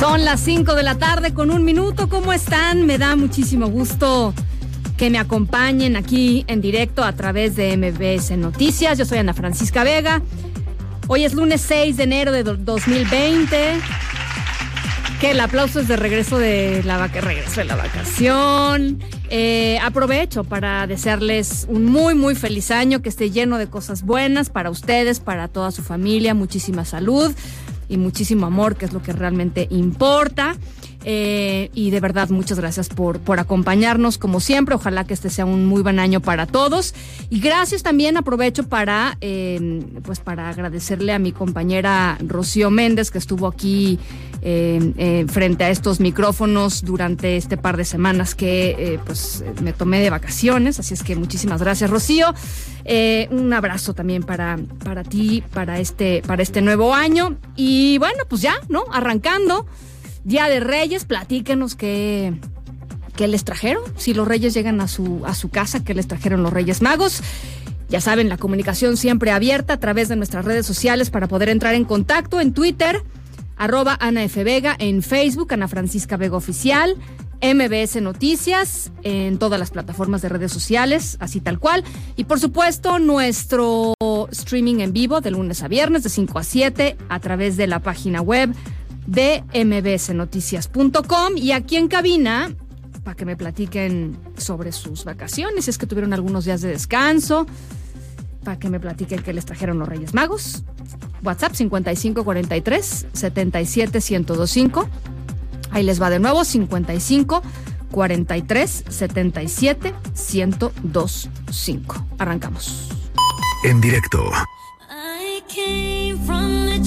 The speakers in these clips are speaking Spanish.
Son las 5 de la tarde con un minuto. ¿Cómo están? Me da muchísimo gusto que me acompañen aquí en directo a través de MBS Noticias. Yo soy Ana Francisca Vega. Hoy es lunes 6 de enero de do- 2020. Que el aplauso es de regreso de la, vaca- regreso de la vacación. Eh, aprovecho para desearles un muy, muy feliz año, que esté lleno de cosas buenas para ustedes, para toda su familia, muchísima salud y muchísimo amor, que es lo que realmente importa. Eh, y de verdad, muchas gracias por, por acompañarnos como siempre. Ojalá que este sea un muy buen año para todos. Y gracias también aprovecho para, eh, pues para agradecerle a mi compañera Rocío Méndez, que estuvo aquí eh, eh, frente a estos micrófonos durante este par de semanas que eh, pues me tomé de vacaciones. Así es que muchísimas gracias, Rocío. Un abrazo también para, para ti, para este, para este nuevo año. Y bueno, pues ya, ¿no? Arrancando. Día de Reyes, platíquenos qué, qué les trajeron. Si los Reyes llegan a su, a su casa, qué les trajeron los Reyes Magos. Ya saben, la comunicación siempre abierta a través de nuestras redes sociales para poder entrar en contacto en Twitter, arroba Ana F. Vega, en Facebook, Ana Francisca Vega Oficial, MBS Noticias, en todas las plataformas de redes sociales, así tal cual. Y por supuesto, nuestro streaming en vivo de lunes a viernes, de 5 a 7, a través de la página web de mbsnoticias.com y aquí en cabina para que me platiquen sobre sus vacaciones, si es que tuvieron algunos días de descanso, para que me platiquen qué les trajeron los Reyes Magos. WhatsApp 5543 77125. Ahí les va de nuevo 55 43 77 1025. Arrancamos. En directo I came from the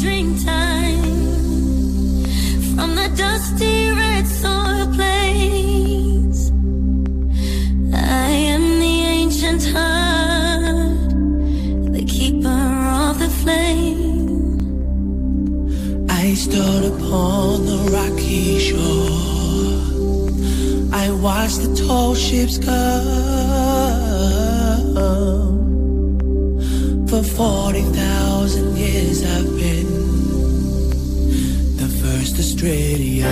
For 40,000 years I've been first Australian.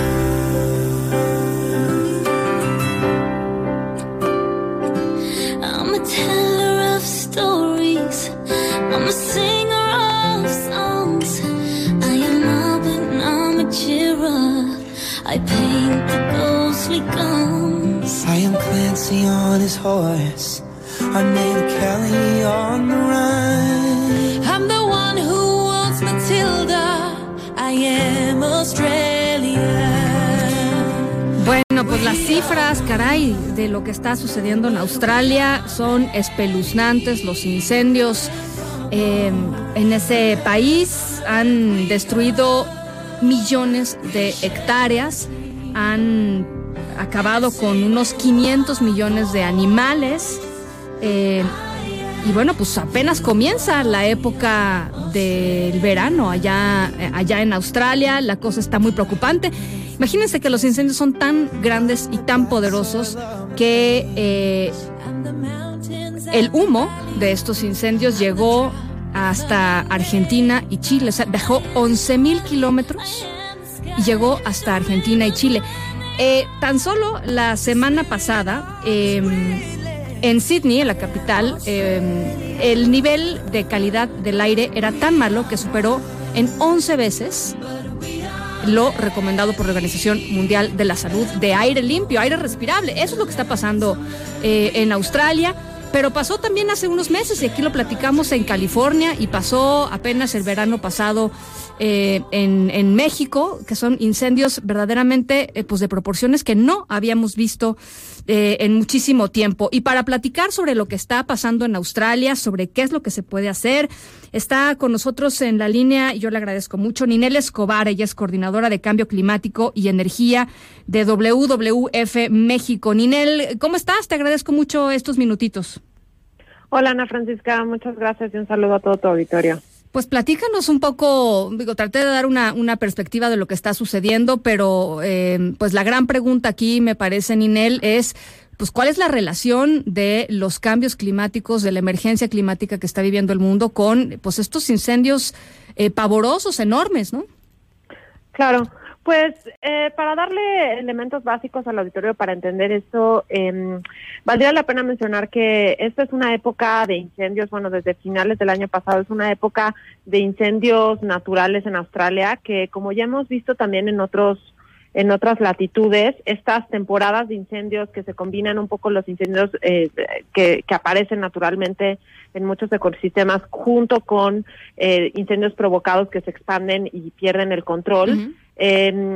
I'm a teller of stories. I'm a singer of songs. I am Albert, I'm a cheerer. I paint the ghostly guns. I am Clancy on his horse. I'm named Kelly on the run. I'm the one who wants Matilda. Bueno, pues las cifras, caray, de lo que está sucediendo en Australia son espeluznantes. Los incendios eh, en ese país han destruido millones de hectáreas, han acabado con unos 500 millones de animales. eh, y bueno, pues apenas comienza la época del verano allá, eh, allá en Australia. La cosa está muy preocupante. Imagínense que los incendios son tan grandes y tan poderosos que eh, el humo de estos incendios llegó hasta Argentina y Chile. O sea, dejó 11 mil kilómetros y llegó hasta Argentina y Chile. Eh, tan solo la semana pasada, eh, en Sydney, en la capital, eh, el nivel de calidad del aire era tan malo que superó en 11 veces lo recomendado por la Organización Mundial de la Salud de aire limpio, aire respirable. Eso es lo que está pasando eh, en Australia. Pero pasó también hace unos meses y aquí lo platicamos en California y pasó apenas el verano pasado eh, en, en México, que son incendios verdaderamente eh, pues de proporciones que no habíamos visto eh, en muchísimo tiempo. Y para platicar sobre lo que está pasando en Australia, sobre qué es lo que se puede hacer, está con nosotros en la línea, y yo le agradezco mucho, Ninel Escobar, ella es coordinadora de cambio climático y energía de WWF México. Ninel, ¿cómo estás? Te agradezco mucho estos minutitos. Hola Ana Francisca, muchas gracias y un saludo a todo tu auditorio. Pues platícanos un poco, digo, traté de dar una, una perspectiva de lo que está sucediendo, pero eh, pues la gran pregunta aquí, me parece, Ninel, es pues cuál es la relación de los cambios climáticos, de la emergencia climática que está viviendo el mundo con pues estos incendios eh, pavorosos, enormes, ¿no? Claro, pues eh, para darle elementos básicos al auditorio para entender esto, eh, valdría la pena mencionar que esta es una época de incendios, bueno, desde finales del año pasado es una época de incendios naturales en Australia que como ya hemos visto también en otros en otras latitudes, estas temporadas de incendios que se combinan un poco los incendios eh, que, que, aparecen naturalmente en muchos ecosistemas junto con eh, incendios provocados que se expanden y pierden el control. Eh,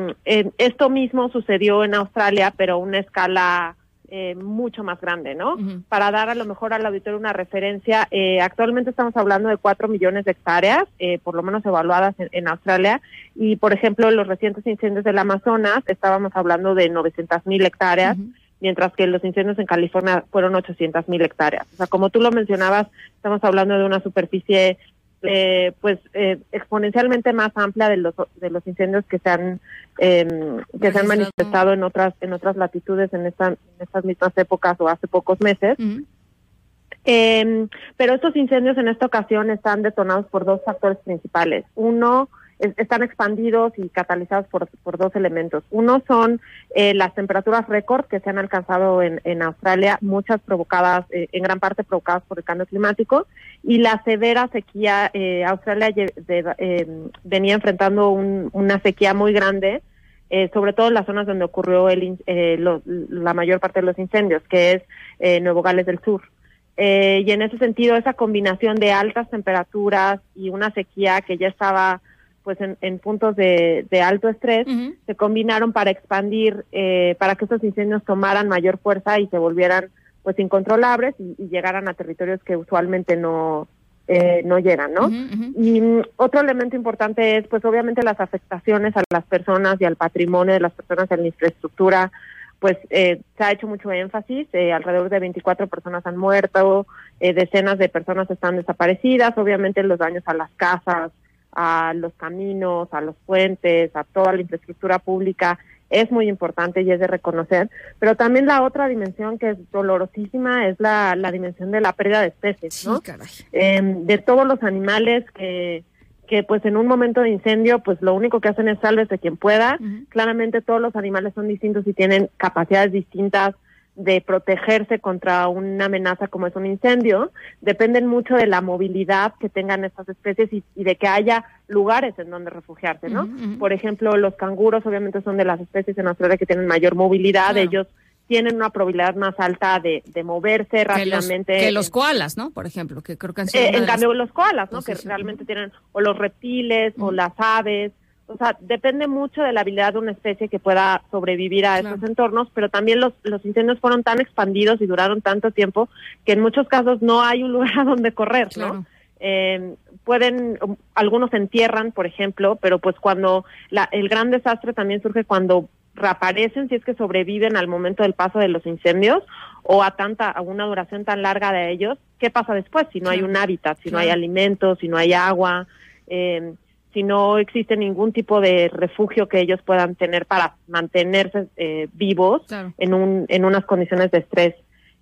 esto mismo sucedió en Australia, pero a una escala eh, mucho más grande, ¿no? Uh -huh. Para dar a lo mejor al auditorio una referencia, eh, actualmente estamos hablando de cuatro millones de hectáreas, eh, por lo menos evaluadas en, en, Australia, y por ejemplo, los recientes incendios del Amazonas, estábamos hablando de 900 mil hectáreas, uh -huh. mientras que los incendios en California fueron 800 mil hectáreas. O sea, como tú lo mencionabas, estamos hablando de una superficie eh, pues eh, exponencialmente más amplia de los de los incendios que se han eh, que se han manifestado en otras en otras latitudes en, esta, en estas mismas épocas o hace pocos meses. Uh -huh. eh, pero estos incendios en esta ocasión están detonados por dos factores principales. Uno, es, están expandidos y catalizados por, por dos elementos. Uno son eh, las temperaturas récord que se han alcanzado en, en Australia, muchas provocadas, eh, en gran parte provocadas por el cambio climático, y la severa sequía. Eh, Australia de, de, venía enfrentando un, una sequía muy grande. Eh, sobre todo en las zonas donde ocurrió el, eh, lo, la mayor parte de los incendios, que es eh, Nuevo Gales del Sur. Eh, y en ese sentido, esa combinación de altas temperaturas y una sequía que ya estaba pues en, en puntos de, de, alto estrés, uh -huh. se combinaron para expandir, eh, para que estos incendios tomaran mayor fuerza y se volvieran pues incontrolables y, y llegaran a territorios que usualmente no, eh, no llegan, ¿no? Uh -huh. Y um, otro elemento importante es, pues obviamente las afectaciones a las personas y al patrimonio de las personas en la infraestructura, pues eh, se ha hecho mucho énfasis, eh, alrededor de 24 personas han muerto, eh, decenas de personas están desaparecidas, obviamente los daños a las casas, a los caminos, a los puentes, a toda la infraestructura pública, es muy importante y es de reconocer, pero también la otra dimensión que es dolorosísima es la, la dimensión de la pérdida de especies, ¿no? Sí, eh, de todos los animales que, que pues en un momento de incendio pues lo único que hacen es sálvese quien pueda, uh -huh. claramente todos los animales son distintos y tienen capacidades distintas de protegerse contra una amenaza como es un incendio, dependen mucho de la movilidad que tengan estas especies y, y de que haya lugares en donde refugiarse, ¿no? Uh -huh. Por ejemplo, los canguros obviamente son de las especies en Australia que tienen mayor movilidad, claro. ellos tienen una probabilidad más alta de, de moverse rápidamente. Que los, que los koalas, ¿no? Por ejemplo, que creo que han sido eh, En cambio, los koalas, ¿no? que realmente tienen, o los reptiles, uh -huh. o las aves, o sea, depende mucho de la habilidad de una especie que pueda sobrevivir a claro. esos entornos, pero también los, los incendios fueron tan expandidos y duraron tanto tiempo que en muchos casos no hay un lugar a donde correr, claro. ¿no? Eh, pueden, algunos se entierran, por ejemplo, pero pues cuando la, el gran desastre también surge cuando reaparecen, si es que sobreviven al momento del paso de los incendios o a tanta, a una duración tan larga de ellos, ¿qué pasa después? Si no hay un hábitat, si no hay alimentos, si no hay agua, eh, si no existe ningún tipo de refugio que ellos puedan tener para mantenerse eh, vivos claro. en, un, en unas condiciones de estrés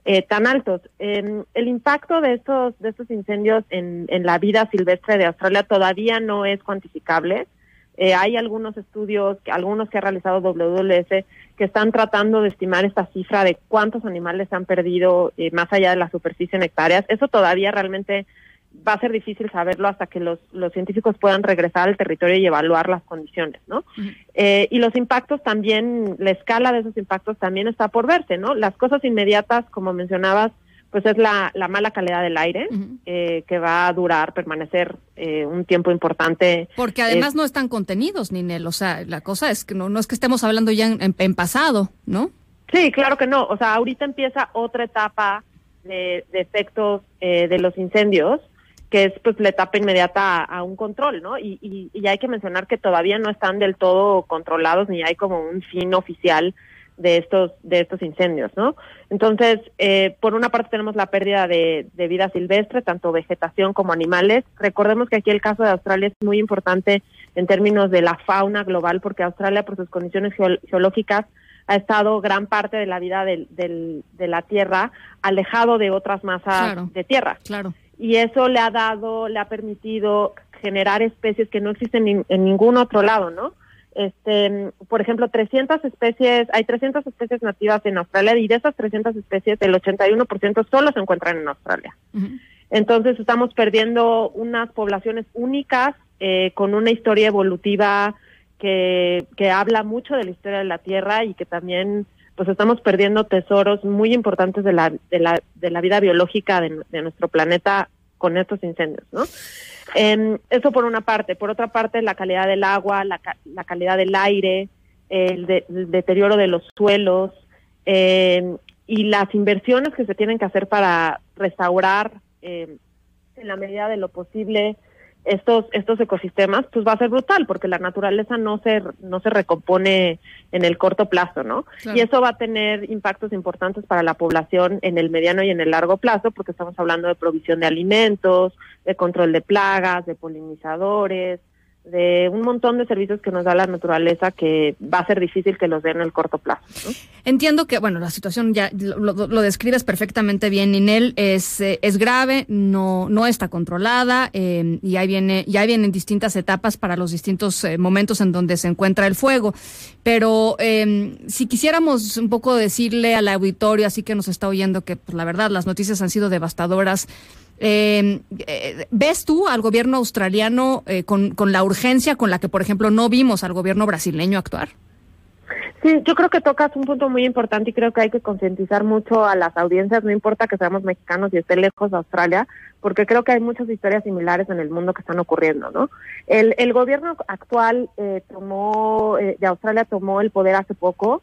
eh, tan altos. Eh, el impacto de estos, de estos incendios en, en, la vida silvestre de Australia todavía no es cuantificable. Eh, hay algunos estudios, algunos que ha realizado WWF, que están tratando de estimar esta cifra de cuántos animales se han perdido eh, más allá de la superficie en hectáreas. Eso todavía realmente va a ser difícil saberlo hasta que los, los científicos puedan regresar al territorio y evaluar las condiciones, ¿no? Uh -huh. eh, y los impactos también, la escala de esos impactos también está por verse, ¿no? Las cosas inmediatas, como mencionabas, pues es la, la mala calidad del aire, uh -huh. eh, que va a durar, permanecer eh, un tiempo importante. Porque además no están contenidos, Ninel, o sea, la cosa es que no, no es que estemos hablando ya en, en, en pasado, ¿no? Sí, claro que no. O sea, ahorita empieza otra etapa de, de efectos eh, de los incendios, que es pues la etapa inmediata a, a un control, ¿no? Y, y, y hay que mencionar que todavía no están del todo controlados ni hay como un fin oficial de estos de estos incendios, ¿no? Entonces, eh, por una parte tenemos la pérdida de, de, vida silvestre, tanto vegetación como animales. Recordemos que aquí el caso de Australia es muy importante en términos de la fauna global, porque Australia, por sus condiciones geológicas, ha estado gran parte de la vida del, del, de la Tierra alejado de otras masas Claro. de tierra. Claro. Y eso le ha dado, le ha permitido generar especies que no existen en, en ningún otro lado, ¿no? Este, por ejemplo, 300 especies, hay 300 especies nativas en Australia y de esas 300 especies el 81% solo se encuentran en Australia. Entonces estamos perdiendo unas poblaciones únicas eh, con una historia evolutiva que, que habla mucho de la historia de la Tierra y que también pues estamos perdiendo tesoros muy importantes de la, de la, de la vida biológica de, de nuestro planeta con estos incendios, ¿no? Eh, eso por una parte. Por otra parte, la calidad del agua, la, la calidad del aire, el, de- el deterioro de los suelos eh, y las inversiones que se tienen que hacer para restaurar eh, en la medida de lo posible estos estos ecosistemas pues va a ser brutal porque la naturaleza no se no se recompone en el corto plazo no Claro. y eso va a tener impactos importantes para la población en el mediano y en el largo plazo porque estamos hablando de provisión de alimentos de control de plagas de polinizadores de un montón de servicios que nos da la naturaleza que va a ser difícil que los den en el corto plazo. Entiendo que, bueno, la situación ya lo, describes perfectamente bien, Ninel, es, eh, es grave, no, no está controlada eh, y ahí viene, ya vienen distintas etapas para los distintos eh, momentos en donde se encuentra el fuego. Pero eh, si quisiéramos un poco decirle al auditorio, así que nos está oyendo, que pues, la verdad las noticias han sido devastadoras. Eh, eh, ¿Ves tú al gobierno australiano eh, con, con la urgencia con la que, por ejemplo, no vimos al gobierno brasileño actuar? Sí, yo creo que tocas un punto muy importante y creo que hay que concientizar mucho a las audiencias, no importa que seamos mexicanos y esté lejos de Australia, porque creo que hay muchas historias similares en el mundo que están ocurriendo, ¿no? El, el gobierno actual eh, tomó, eh, de Australia tomó el poder hace poco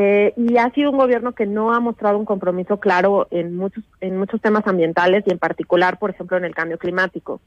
eh, y ha sido un gobierno que no ha mostrado un compromiso claro en muchos, en muchos temas ambientales y en particular, por ejemplo, en el cambio climático.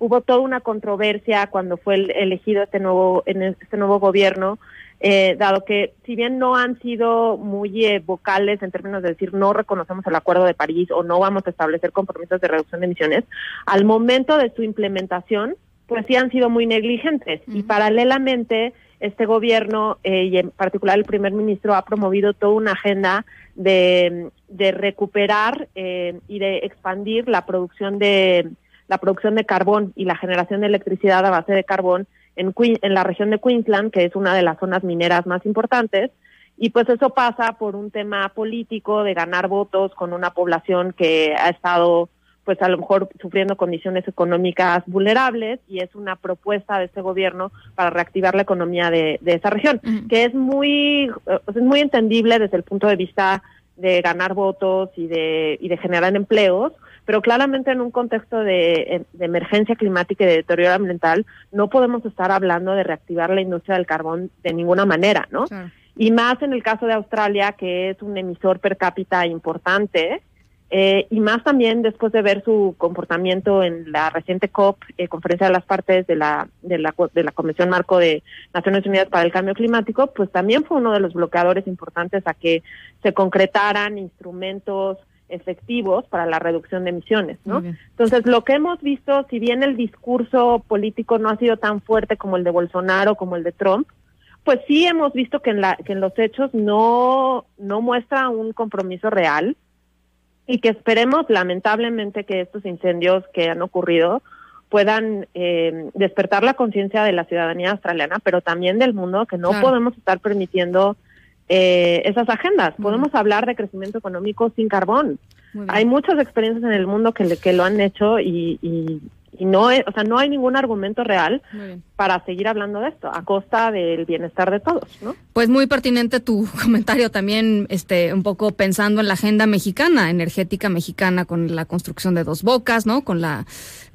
Hubo toda una controversia cuando fue el- elegido este nuevo, en este nuevo gobierno, eh, dado que si bien no han sido muy eh, vocales en términos de decir no reconocemos el Acuerdo de París o no vamos a establecer compromisos de reducción de emisiones, al momento de su implementación, pues sí han sido muy negligentes. Y paralelamente, este gobierno eh, y en particular el primer ministro ha promovido toda una agenda de, de recuperar eh, y de expandir la producción de la producción de carbón y la generación de electricidad a base de carbón en, en la región de Queensland, que es una de las zonas mineras más importantes. Y pues eso pasa por un tema político de ganar votos con una población que ha estado pues a lo mejor sufriendo condiciones económicas vulnerables y es una propuesta de este gobierno para reactivar la economía de, de esa región, que es muy, eh, es muy entendible desde el punto de vista de ganar votos y de, y de generar empleos, pero claramente en un contexto de, de emergencia climática y de deterioro ambiental no podemos estar hablando de reactivar la industria del carbón de ninguna manera, ¿no? Y más en el caso de Australia, que es un emisor per cápita importante, eh, y más también después de ver su comportamiento en la reciente COP, eh, Conferencia de las Partes de la, de, la, de la Convención Marco de Naciones Unidas para el Cambio Climático, pues también fue uno de los bloqueadores importantes a que se concretaran instrumentos efectivos para la reducción de emisiones, ¿no? Entonces, lo que hemos visto, si bien el discurso político no ha sido tan fuerte como el de Bolsonaro, como el de Trump, pues sí hemos visto que en, la, que en los hechos no, no muestra un compromiso real y que esperemos lamentablemente que estos incendios que han ocurrido puedan eh, despertar la conciencia de la ciudadanía australiana, pero también del mundo, que no Claro. podemos estar permitiendo eh, esas agendas. Muy Podemos hablar de crecimiento económico sin carbón. Hay muchas experiencias en el mundo que, que lo han hecho y, y, y no es, o sea, no hay ningún argumento real para seguir hablando de esto a costa del bienestar de todos, ¿no? Pues muy pertinente tu comentario también, este, un poco pensando en la agenda mexicana, energética mexicana, con la construcción de dos bocas, ¿no? Con la,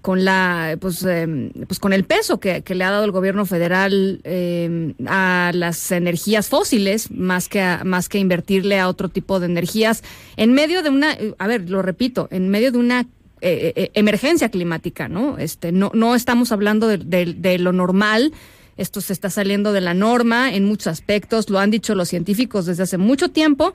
con la, pues, eh, pues con el peso que, que, le ha dado el gobierno federal eh, a las energías fósiles, más que a, más que invertirle a otro tipo de energías, en medio de una, a ver, lo repito, en medio de una eh, eh, emergencia climática, ¿no? Este, no, no estamos hablando de, lo normal. Esto se está saliendo de la norma en muchos aspectos, lo han dicho los científicos desde hace mucho tiempo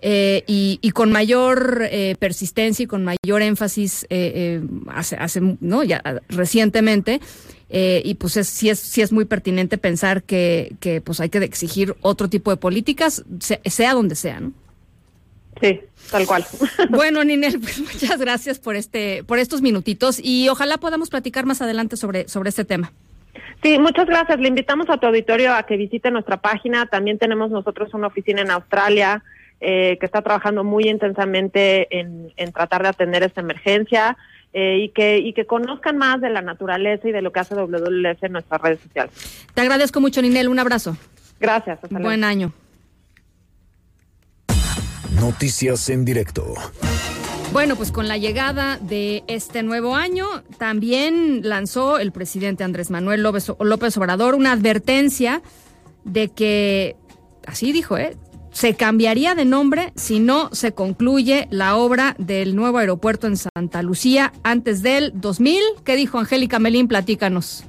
eh, y, y, con mayor eh, persistencia y con mayor énfasis eh, hace, hace, no, ya recientemente. y pues es, sí, es, sí es muy pertinente pensar que, que pues hay que exigir otro tipo de políticas, sea, sea donde sea, ¿no? Sí, tal cual. Bueno, Ninel, pues muchas gracias por este, por estos minutitos y ojalá podamos platicar más adelante sobre, sobre este tema. Sí, muchas gracias. Le invitamos a tu auditorio a que visite nuestra página. También tenemos nosotros una oficina en Australia eh, que está trabajando muy intensamente en, en tratar de atender esta emergencia. Eh, y que y que conozcan más de la naturaleza y de lo que hace WWF en nuestras redes sociales. Te agradezco mucho, Ninel. Un abrazo. Gracias. Hasta Buen luego. año. Noticias en directo. Bueno, pues con la llegada de este nuevo año, también lanzó el presidente Andrés Manuel López, Obrador una advertencia de que, así dijo, ¿eh? se cambiaría de nombre si no se concluye la obra del nuevo aeropuerto en Santa Lucía antes del 2000. ¿Qué dijo Angélica Melín? Platícanos.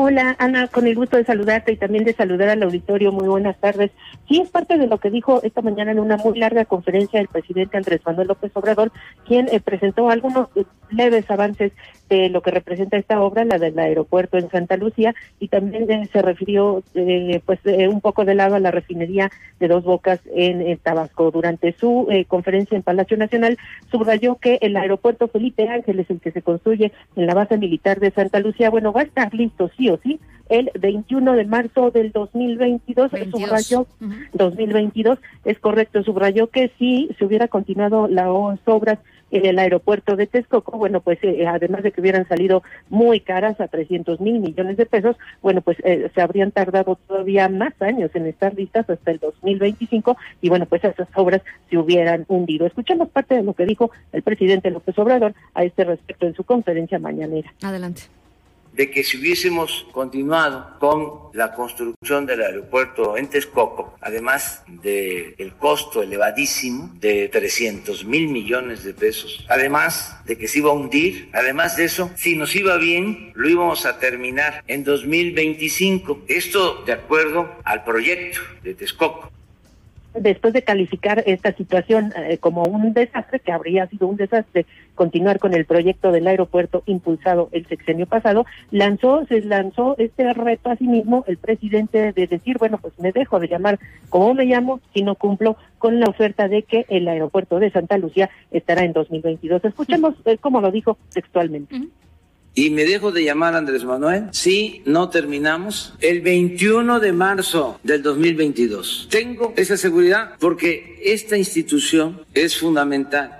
Hola, Ana, con el gusto de saludarte y también de saludar al auditorio. Muy buenas tardes. Sí, es parte de lo que dijo esta mañana en una muy larga conferencia el presidente Andrés Manuel López Obrador, quien eh, presentó algunos leves avances de lo que representa esta obra, la del aeropuerto en Santa Lucía, y también eh, se refirió eh, pues eh, un poco de lado a la refinería de Dos Bocas en, en Tabasco. Durante su eh, conferencia en Palacio Nacional, subrayó que el aeropuerto Felipe Ángeles, el que se construye en la base militar de Santa Lucía, bueno, va a estar listo sí o sí el 21 de marzo del 2022, 22. subrayó, uh -huh. 2022, es correcto, subrayó que si se hubiera continuado las obras en el aeropuerto de Texcoco, bueno, pues eh, además de que hubieran salido muy caras a 300 mil millones de pesos, bueno, pues eh, se habrían tardado todavía más años en estar listas hasta el 2025 y bueno, pues esas obras se hubieran hundido. Escuchamos parte de lo que dijo el presidente López Obrador a este respecto en su conferencia mañanera. Adelante de que si hubiésemos continuado con la construcción del aeropuerto en Texcoco, además del de costo elevadísimo de 300 mil millones de pesos, además de que se iba a hundir, además de eso, si nos iba bien, lo íbamos a terminar en 2025. Esto de acuerdo al proyecto de Texcoco después de calificar esta situación eh, como un desastre, que habría sido un desastre continuar con el proyecto del aeropuerto impulsado el sexenio pasado, lanzó, se lanzó este reto a sí mismo el presidente de decir, bueno, pues me dejo de llamar como me llamo si no cumplo con la oferta de que el aeropuerto de Santa Lucía estará en 2022. Escuchemos eh, cómo lo dijo textualmente. Y me dejo de llamar Andrés Manuel. Si no terminamos. El 21 de marzo del 2022. Tengo esa seguridad porque esta institución es fundamental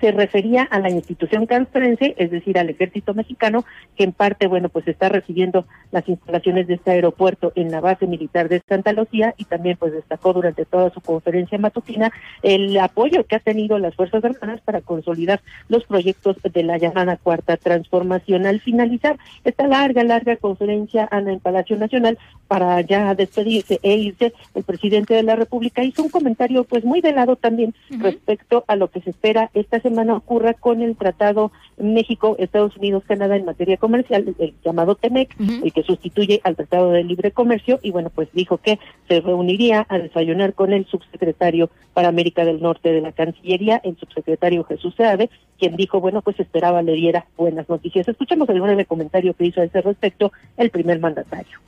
se refería a la institución castrense, es decir, al ejército mexicano, que en parte, bueno, pues está recibiendo las instalaciones de este aeropuerto en la base militar de Santa Lucía y también pues destacó durante toda su conferencia matutina el apoyo que ha tenido las Fuerzas Armadas para consolidar los proyectos de la llamada Cuarta Transformación. Al finalizar esta larga, larga conferencia, Ana, en Palacio Nacional, para ya despedirse e irse, el presidente de la República hizo un comentario pues muy velado también uh -huh. respecto a lo que se espera esta semana ocurra con el Tratado México, Estados Unidos, Canadá en materia comercial, el llamado TEMEC, uh -huh. el que sustituye al Tratado de Libre Comercio, y bueno, pues dijo que se reuniría a desayunar con el subsecretario para América del Norte de la Cancillería, el subsecretario Jesús Seade, quien dijo, bueno, pues esperaba le diera buenas noticias. Escuchemos el breve comentario que hizo a ese respecto el primer mandatario.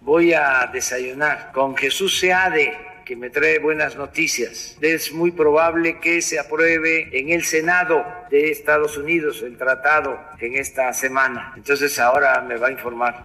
Voy a desayunar con Jesús Seade, me trae buenas noticias. Es muy probable que se apruebe en el Senado de Estados Unidos el tratado en esta semana. Entonces ahora me va a informar.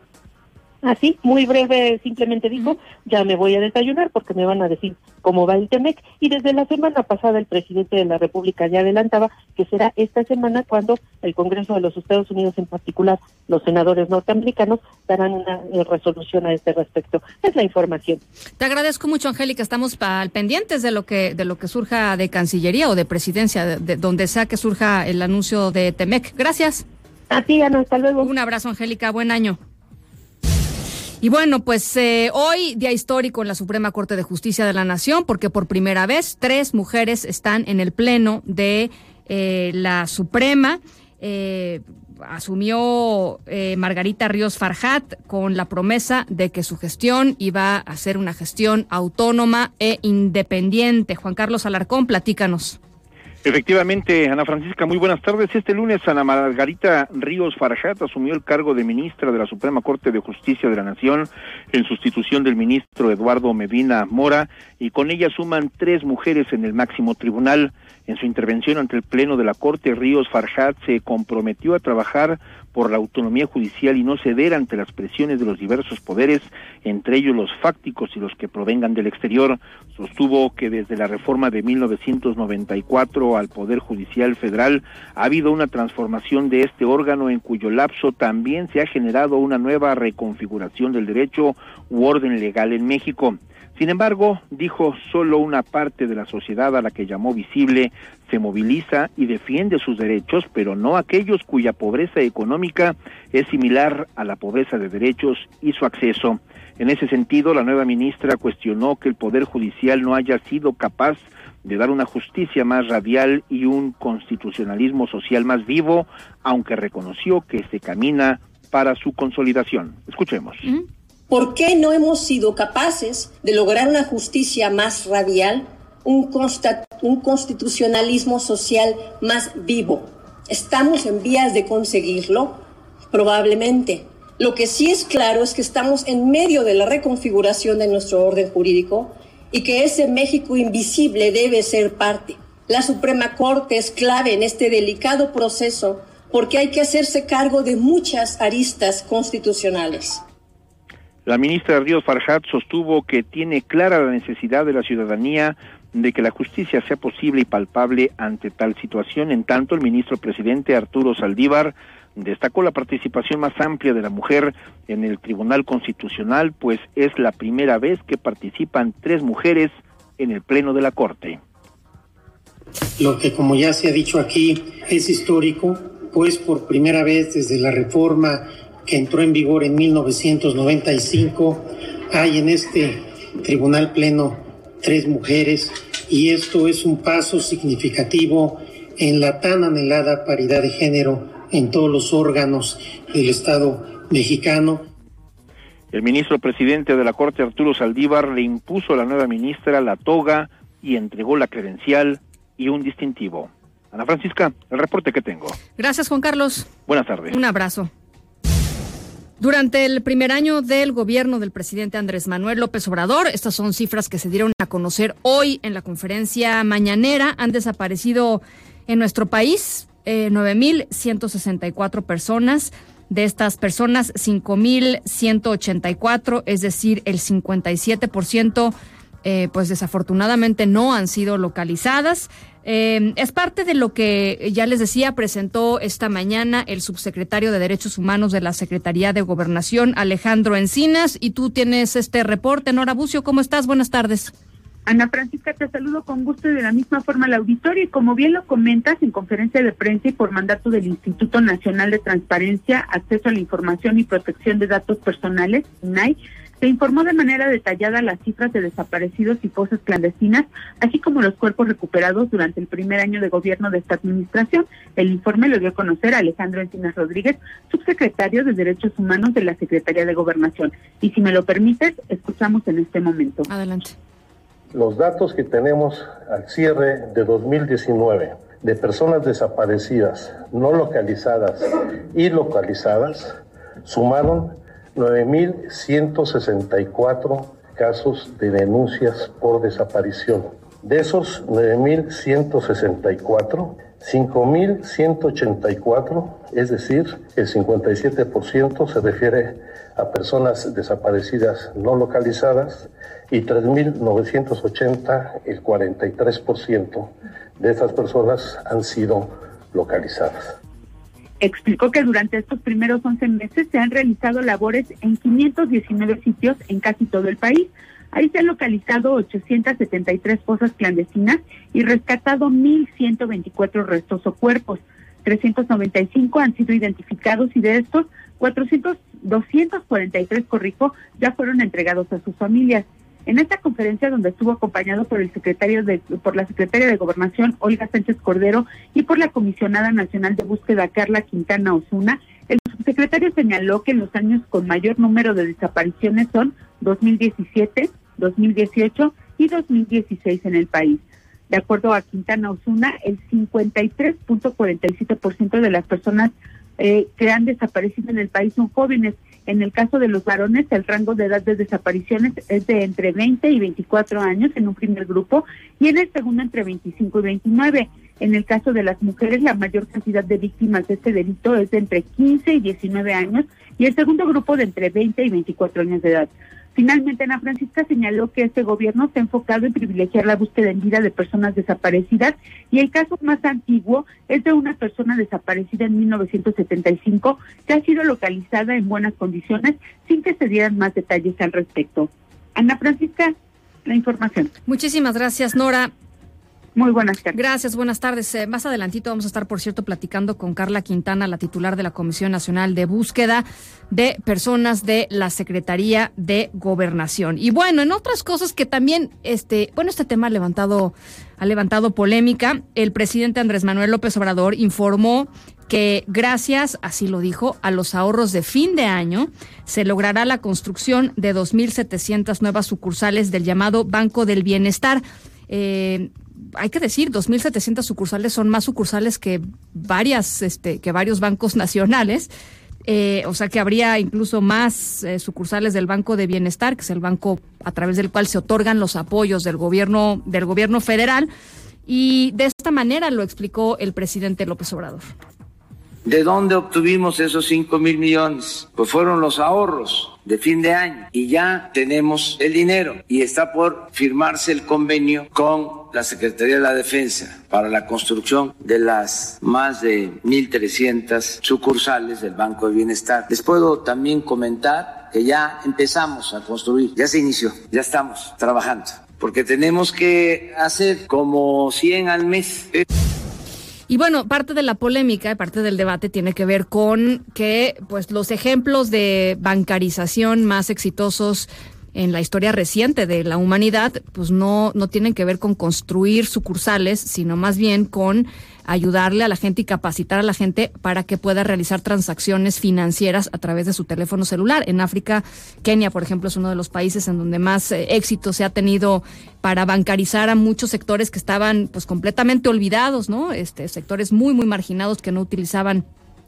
Así, muy breve, simplemente dijo, ya me voy a desayunar porque me van a decir cómo va el TEMEC. Y desde la semana pasada el presidente de la República ya adelantaba que será esta semana cuando el Congreso de los Estados Unidos, en particular los senadores norteamericanos, darán una eh, resolución a este respecto. Es la información. Te agradezco mucho, Angélica. Estamos al pendientes de lo que de lo que surja de Cancillería o de Presidencia, de, donde sea que surja el anuncio de TEMEC. Gracias. A ti, Ana. Hasta luego. Un abrazo, Angélica. Buen año. Y bueno, pues eh, hoy día histórico en la Suprema Corte de Justicia de la Nación, porque por primera vez tres mujeres están en el pleno de eh, la Suprema. Eh, asumió Margarita Ríos Farjat con la promesa de que su gestión iba a ser una gestión autónoma e independiente. Juan Carlos Alarcón, platícanos. Efectivamente, Ana Francisca, muy buenas tardes. Este lunes Ana Margarita Ríos Farjat asumió el cargo de ministra de la Suprema Corte de Justicia de la Nación en sustitución del ministro Eduardo Medina Mora y con ella suman tres mujeres en el máximo tribunal. En su intervención ante el Pleno de la Corte, Ríos Farjat se comprometió a trabajar por la autonomía judicial y no ceder ante las presiones de los diversos poderes, entre ellos los fácticos y los que provengan del exterior. Sostuvo que desde la reforma de 1994 al Poder Judicial Federal ha habido una transformación de este órgano en cuyo lapso también se ha generado una nueva reconfiguración del derecho u orden legal en México. Sin embargo, dijo, solo una parte de la sociedad a la que llamó visible se moviliza y defiende sus derechos, pero no aquellos cuya pobreza económica es similar a la pobreza de derechos y su acceso. En ese sentido, la nueva ministra cuestionó que el Poder Judicial no haya sido capaz de dar una justicia más radial y un constitucionalismo social más vivo, aunque reconoció que se camina para su consolidación. Escuchemos. ¿Por qué no hemos sido capaces de lograr una justicia más radial, un, un constitucionalismo social más vivo? ¿Estamos en vías de conseguirlo? Probablemente. Lo que sí es claro es que estamos en medio de la reconfiguración de nuestro orden jurídico y que ese México invisible debe ser parte. La Suprema Corte es clave en este delicado proceso porque hay que hacerse cargo de muchas aristas constitucionales. La ministra Ríos Farjat sostuvo que tiene clara la necesidad de la ciudadanía de que la justicia sea posible y palpable ante tal situación. En tanto, el ministro presidente Arturo Saldívar destacó la participación más amplia de la mujer en el Tribunal Constitucional, pues es la primera vez que participan tres mujeres en el Pleno de la Corte. Lo que, como ya se ha dicho aquí, es histórico, pues por primera vez desde la reforma que entró en vigor en 1995. Hay en este Tribunal Pleno tres mujeres y esto es un paso significativo en la tan anhelada paridad de género en todos los órganos del Estado mexicano. El ministro presidente de la Corte, Arturo Saldívar, le impuso a la nueva ministra la toga y entregó la credencial y un distintivo. Ana Francisca, el reporte que tengo. Gracias, Juan Carlos. Buenas tardes. Un abrazo. Durante el primer año del gobierno del presidente Andrés Manuel López Obrador, estas son cifras que se dieron a conocer hoy en la conferencia mañanera, han desaparecido en nuestro país eh, 9.164 personas. De estas personas, 5.184, es decir, el 57%, eh, pues desafortunadamente no han sido localizadas. Eh, es parte de lo que ya les decía, presentó esta mañana el subsecretario de Derechos Humanos de la Secretaría de Gobernación, Alejandro Encinas, y tú tienes este reporte. Nora Bucio, ¿cómo estás? Buenas tardes. Ana Francisca, te saludo con gusto y de la misma forma al auditorio. Y como bien lo comentas en conferencia de prensa y por mandato del Instituto Nacional de Transparencia, Acceso a la Información y Protección de Datos Personales, INAI, se informó de manera detallada las cifras de desaparecidos y fosas clandestinas, así como los cuerpos recuperados durante el primer año de gobierno de esta administración. El informe lo dio a conocer Alejandro Encinas Rodríguez, subsecretario de Derechos Humanos de la Secretaría de Gobernación. Y si me lo permites, escuchamos en este momento. Adelante. Los datos que tenemos al cierre de 2019 de personas desaparecidas, no localizadas y localizadas, sumaron 9.164 casos de denuncias por desaparición. De esos 9.164, 5.184, es decir, el 57% se refiere a personas desaparecidas no localizadas y 3.980, el 43% de estas personas han sido localizadas. Explicó que durante estos primeros 11 meses se han realizado labores en 519 sitios en casi todo el país. Ahí se han localizado 873 fosas clandestinas y rescatado 1.124 restos o cuerpos. 395 han sido identificados y de estos 400, 243, corrijo, ya fueron entregados a sus familias. En esta conferencia, donde estuvo acompañado por el secretario de, por la secretaria de Gobernación, Olga Sánchez Cordero, y por la comisionada nacional de búsqueda, Carla Quintana Osuna, el subsecretario señaló que los años con mayor número de desapariciones son 2017, 2018 y 2016 en el país. De acuerdo a Quintana Osuna, el 53.47% de las personas eh, que han desaparecido en el país son jóvenes. En el caso de los varones, el rango de edad de desapariciones es de entre 20 y 24 años en un primer grupo y en el segundo entre 25 y 29. En el caso de las mujeres, la mayor cantidad de víctimas de este delito es de entre 15 y 19 años y el segundo grupo de entre 20 y 24 años de edad. Finalmente, Ana Francisca señaló que este gobierno ha enfocado en privilegiar la búsqueda en vida de personas desaparecidas y el caso más antiguo es de una persona desaparecida en 1975 que ha sido localizada en buenas condiciones sin que se dieran más detalles al respecto. Ana Francisca, la información. Muchísimas gracias, Nora. Muy buenas tardes. Gracias, buenas tardes. Eh, más adelantito vamos a estar, por cierto, platicando con Carla Quintana, la titular de la Comisión Nacional de Búsqueda de Personas de la Secretaría de Gobernación. Y bueno, en otras cosas que también, este, bueno, este tema ha levantado, ha levantado polémica. El presidente Andrés Manuel López Obrador informó que gracias, así lo dijo, a los ahorros de fin de año, se logrará la construcción de 2.700 nuevas sucursales del llamado Banco del Bienestar. Eh, hay que decir, 2.700 sucursales son más sucursales que varias, este, que varios bancos nacionales. Eh, o sea que habría incluso más eh, sucursales del Banco de Bienestar, que es el banco a través del cual se otorgan los apoyos del gobierno, del gobierno federal. Y de esta manera lo explicó el presidente López Obrador. ¿De dónde obtuvimos esos 5 mil millones? Pues fueron los ahorros de fin de año y ya tenemos el dinero y está por firmarse el convenio con la Secretaría de la Defensa para la construcción de las más de 1.300 sucursales del Banco de Bienestar. Les puedo también comentar que ya empezamos a construir, ya se inició, ya estamos trabajando, porque tenemos que hacer como 100 al mes. Y bueno, parte de la polémica, parte del debate tiene que ver con que pues los ejemplos de bancarización más exitosos en la historia reciente de la humanidad, pues no, no tienen que ver con construir sucursales, sino más bien con ayudarle a la gente y capacitar a la gente para que pueda realizar transacciones financieras a través de su teléfono celular. En África, Kenia, por ejemplo, es uno de los países en donde más eh, éxito se ha tenido para bancarizar a muchos sectores que estaban pues completamente olvidados, ¿no? Este sectores muy muy marginados que no utilizaban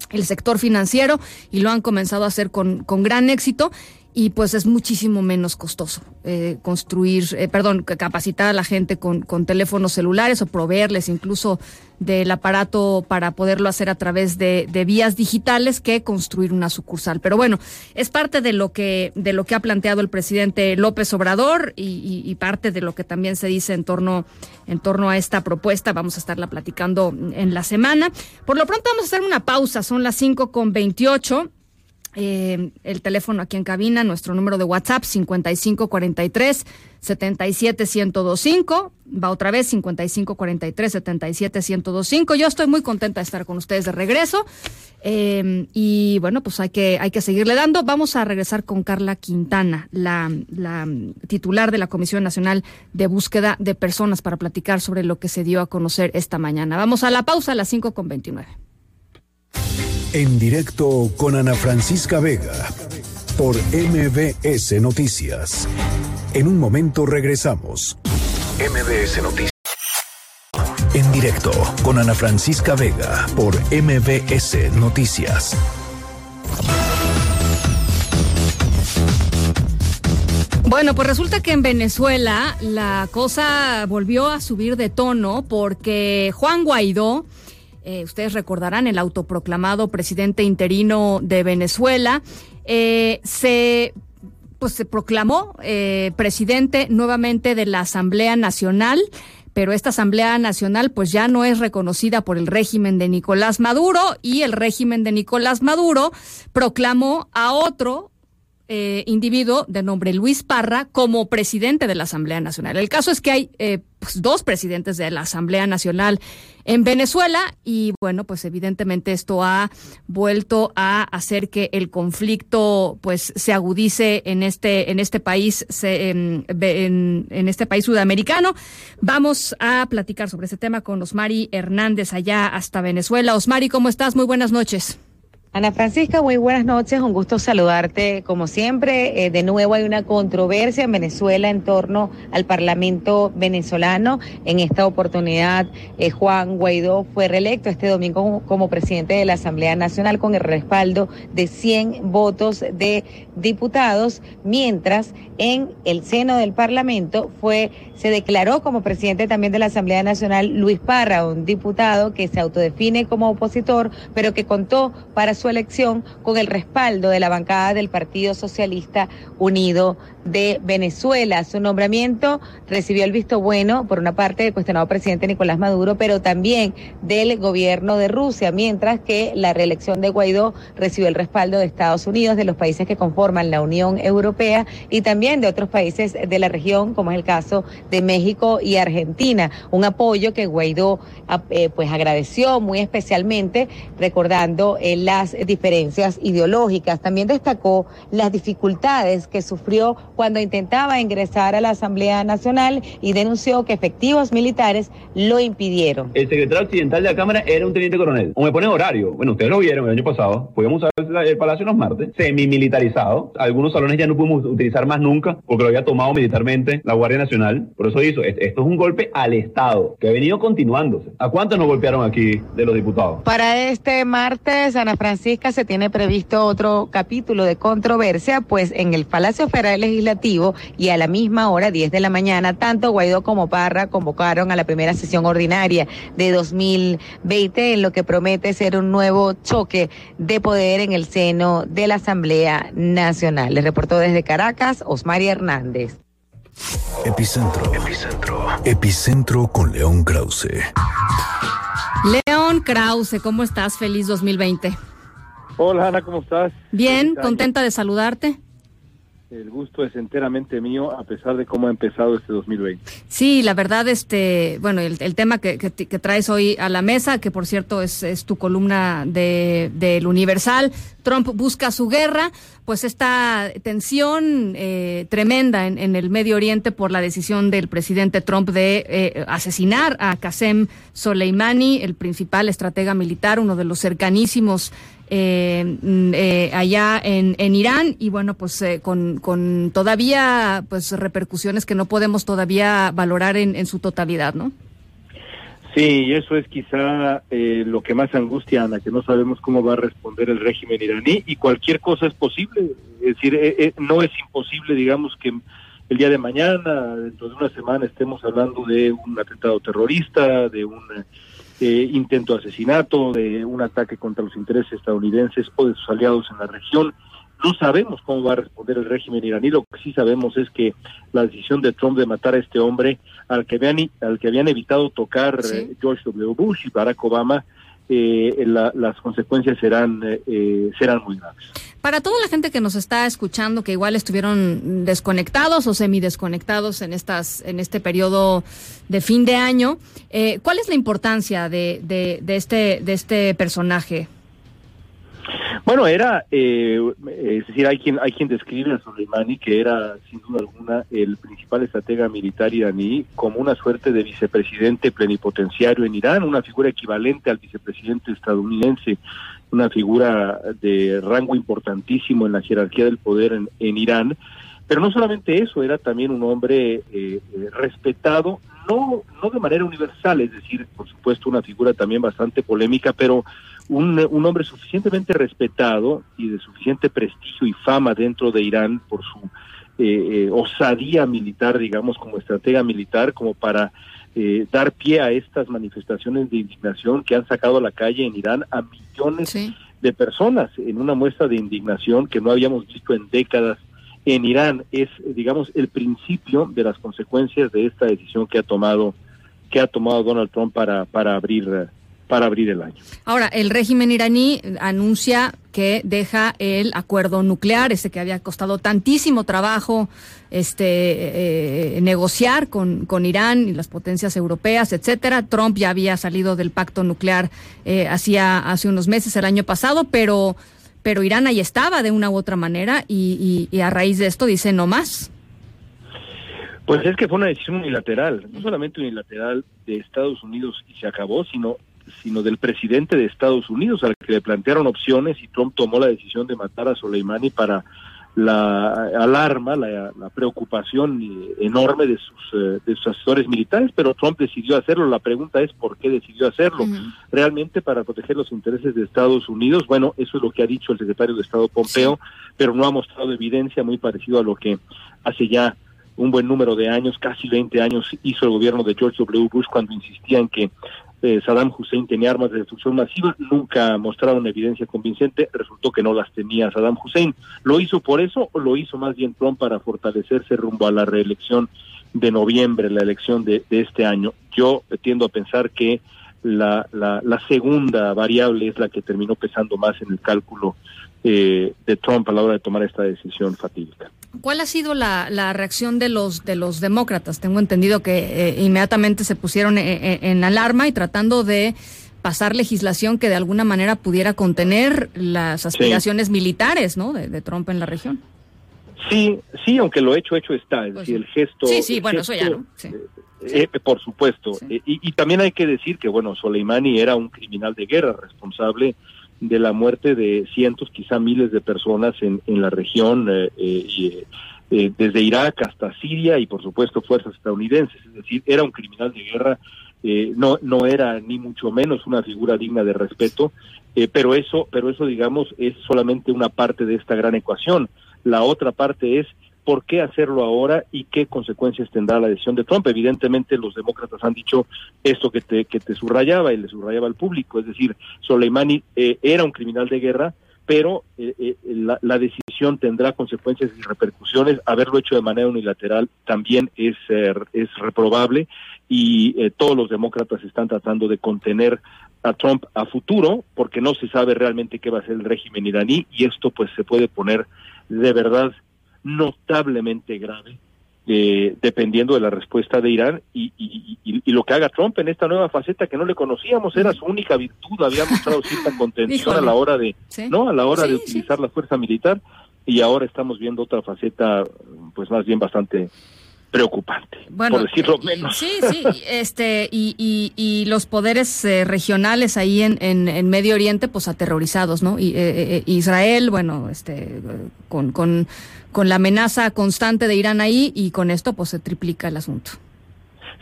el sector financiero y lo han comenzado a hacer con, con gran éxito y pues es muchísimo menos costoso eh, construir, eh, perdón, capacitar a la gente con, con, teléfonos celulares o proveerles incluso del aparato para poderlo hacer a través de, de, vías digitales que construir una sucursal. Pero bueno, es parte de lo que de lo que ha planteado el presidente López Obrador y, y, y parte de lo que también se dice en torno en torno a esta propuesta. Vamos a estarla platicando en la semana. Por lo pronto vamos a hacer una pausa. Son las cinco con veintiocho. Eh, el teléfono aquí en cabina, nuestro número de WhatsApp 5543 77125, va otra vez 5543 77125. Yo estoy muy contenta de estar con ustedes de regreso eh, y bueno, pues hay que hay que seguirle dando. Vamos a regresar con Carla Quintana, la, la titular de la Comisión Nacional de Búsqueda de Personas para platicar sobre lo que se dio a conocer esta mañana. Vamos a la pausa a las 5 con 29. En directo con Ana Francisca Vega por MBS Noticias. En un momento regresamos. MBS Noticias. En directo con Ana Francisca Vega por MBS Noticias. Bueno, pues resulta que en Venezuela la cosa volvió a subir de tono porque Juan Guaidó eh, ustedes recordarán, el autoproclamado presidente interino de Venezuela, eh, se pues se proclamó eh, presidente nuevamente de la Asamblea Nacional pero esta Asamblea Nacional pues ya no es reconocida por el régimen de Nicolás Maduro y el régimen de Nicolás Maduro proclamó a otro eh, individuo de nombre Luis Parra como presidente de la Asamblea Nacional. El caso es que hay eh, pues, dos presidentes de la Asamblea Nacional en Venezuela y bueno, pues evidentemente esto ha vuelto a hacer que el conflicto pues se agudice en este en este país se, en, en, este país sudamericano. Vamos a platicar sobre este tema con Osmari Hernández allá hasta Venezuela. Osmari, ¿cómo estás? Muy buenas noches. Ana Francisca, muy buenas noches, un gusto saludarte como siempre. Eh, de nuevo hay una controversia en Venezuela en torno al Parlamento venezolano. En esta oportunidad, eh, Juan Guaidó fue reelecto este domingo como, presidente de la Asamblea Nacional con el respaldo de 100 votos de diputados, mientras en el seno del Parlamento fue se declaró como presidente también de la Asamblea Nacional Luis Parra, un diputado que se autodefine como opositor, pero que contó para su elección con el respaldo de la bancada del Partido Socialista Unido de Venezuela. Su nombramiento recibió el visto bueno, por una parte, del cuestionado presidente Nicolás Maduro, pero también del gobierno de Rusia, mientras que la reelección de Guaidó recibió el respaldo de Estados Unidos, de los países que conforman la Unión Europea y también de otros países de la región, como es el caso de México y Argentina. Un apoyo que Guaidó eh, pues agradeció muy especialmente, recordando eh, las diferencias ideológicas. También destacó las dificultades que sufrió cuando intentaba ingresar a la Asamblea Nacional y denunció que efectivos militares lo impidieron. El secretario occidental de la Cámara era un teniente coronel. O me pone horario. Bueno, ustedes lo vieron el año pasado. Podíamos usar el Palacio los martes, semi-militarizado. Algunos salones ya no pudimos utilizar más nunca porque lo había tomado militarmente la Guardia Nacional. Por eso hizo. Esto es un golpe al Estado que ha venido continuándose. ¿A cuántos nos golpearon aquí de los diputados? Para este martes, Ana Francisca, se tiene previsto otro capítulo de controversia, pues en el Palacio Federal Legislativo y a la misma hora, 10 de la mañana, tanto Guaidó como Parra convocaron a la primera sesión ordinaria de 2020 en lo que promete ser un nuevo choque de poder en el seno de la Asamblea Nacional. Les reportó desde Caracas Osmari Hernández. Epicentro. Epicentro. Epicentro con León Krause. León Krause, ¿cómo estás? Feliz 2020. Hola Ana, ¿cómo estás? Bien, contenta de saludarte. El gusto es enteramente mío, a pesar de cómo ha empezado este 2020. Sí, la verdad, este, bueno, el, el tema que, que, que, traes hoy a la mesa, que por cierto es, es tu columna de del Universal, Trump busca su guerra, pues esta tensión eh, tremenda en, en, el Medio Oriente por la decisión del presidente Trump de eh, asesinar a Qasem Soleimani, el principal estratega militar, uno de los cercanísimos eh, eh, allá en, en, Irán y bueno pues eh, con, con, todavía pues repercusiones que no podemos todavía valorar en, en su totalidad, ¿no? Sí, eso es quizá eh, lo que más angustia, Ana, que no sabemos cómo va a responder el régimen iraní y cualquier cosa es posible. Es decir, eh, eh, no es imposible, digamos, que el día de mañana, dentro de una semana, estemos hablando de un atentado terrorista, de un eh, intento de asesinato, de un ataque contra los intereses estadounidenses o de sus aliados en la región. No sabemos cómo va a responder el régimen iraní. Lo que sí sabemos es que la decisión de Trump de matar a este hombre, al que habían, al que habían evitado tocar sí. eh, George W. Bush y Barack Obama, eh, la, las consecuencias serán, eh, serán muy graves. Para toda la gente que nos está escuchando, que igual estuvieron desconectados o semidesconectados en estas, en este periodo de fin de año, eh, ¿cuál es la importancia de, de, de, este, de este personaje? Bueno, era, eh, es decir, hay quien, hay quien describe a Soleimani que era, sin duda alguna, el principal estratega militar iraní como una suerte de vicepresidente plenipotenciario en Irán, una figura equivalente al vicepresidente estadounidense, una figura de rango importantísimo en la jerarquía del poder en, en Irán. Pero no solamente eso, era también un hombre eh, respetado, no, no de manera universal, es decir, por supuesto, una figura también bastante polémica, pero un, un, hombre suficientemente respetado y de suficiente prestigio y fama dentro de Irán por su eh, eh, osadía militar, digamos, como estratega militar, como para eh, dar pie a estas manifestaciones de indignación que han sacado a la calle en Irán a millones de personas en una muestra de indignación que no habíamos visto en décadas en Irán. Es, digamos, el principio de las consecuencias de esta decisión que ha tomado que ha tomado Donald Trump para para abrir para abrir el año. Ahora, el régimen iraní anuncia que deja el acuerdo nuclear, ese que había costado tantísimo trabajo este eh, negociar con, con Irán y las potencias europeas, etcétera. Trump ya había salido del pacto nuclear eh, hacía hace unos meses, el año pasado, pero pero Irán ahí estaba de una u otra manera y, y a raíz de esto dice no más. Pues es que fue una decisión unilateral, no solamente unilateral de Estados Unidos y se acabó, sino sino del presidente de Estados Unidos, al que le plantearon opciones y Trump tomó la decisión de matar a Soleimani para la alarma, la, preocupación enorme de sus, eh, de sus asesores militares, pero Trump decidió hacerlo. La pregunta es por qué decidió hacerlo. Realmente para proteger los intereses de Estados Unidos, bueno, eso es lo que ha dicho el secretario de Estado Pompeo, pero no ha mostrado evidencia muy parecido a lo que hace ya un buen número de años, casi 20 años, hizo el gobierno de George W. Bush cuando insistía en que eh, Saddam Hussein tenía armas de destrucción masiva, nunca mostraron evidencia convincente, resultó que no las tenía Saddam Hussein. ¿Lo hizo por eso o lo hizo más bien Trump para fortalecerse rumbo a la reelección de noviembre, la elección de, este año? Yo tiendo a pensar que la, la, la, segunda variable es la que terminó pesando más en el cálculo eh, de Trump a la hora de tomar esta decisión fatídica. ¿Cuál ha sido la, la, reacción de los de los demócratas? Tengo entendido que eh, inmediatamente se pusieron eh, eh, en, alarma y tratando de pasar legislación que de alguna manera pudiera contener las aspiraciones militares, ¿no? De, Trump en la región. Sí, sí, aunque lo hecho hecho está, es pues decir, el gesto. Sí, sí, bueno, eso ya, ¿no? por supuesto. y, y, también hay que decir que, bueno, Soleimani era un criminal de guerra responsable de la muerte de cientos, quizá miles de personas en, en la región, eh, eh, eh, desde Irak hasta Siria y por supuesto fuerzas estadounidenses. Es decir, era un criminal de guerra, no, no era ni mucho menos una figura digna de respeto, pero eso, pero eso digamos es solamente una parte de esta gran ecuación. La otra parte es por qué hacerlo ahora y qué consecuencias tendrá la decisión de Trump. Evidentemente los demócratas han dicho esto que te, que te subrayaba y le subrayaba al público, es decir, Soleimani eh, era un criminal de guerra, pero eh, eh, la, decisión tendrá consecuencias y repercusiones. Haberlo hecho de manera unilateral también es, es reprobable y todos los demócratas están tratando de contener a Trump a futuro porque no se sabe realmente qué va a ser el régimen iraní y esto pues se puede poner de verdad notablemente grave, eh, dependiendo de la respuesta de Irán y, y, lo que haga Trump en esta nueva faceta que no le conocíamos, era su única virtud, había mostrado cierta contención a la hora de, ¿no? A la hora de utilizar la fuerza militar y ahora estamos viendo otra faceta, pues más bien bastante preocupante, por decirlo eh, menos. Sí, sí, este, y, y, y los poderes eh, regionales ahí en, en, Medio Oriente, pues aterrorizados, ¿no? Y, eh, Israel, bueno, este, con, con, con la amenaza constante de Irán ahí, y con esto, pues se triplica el asunto.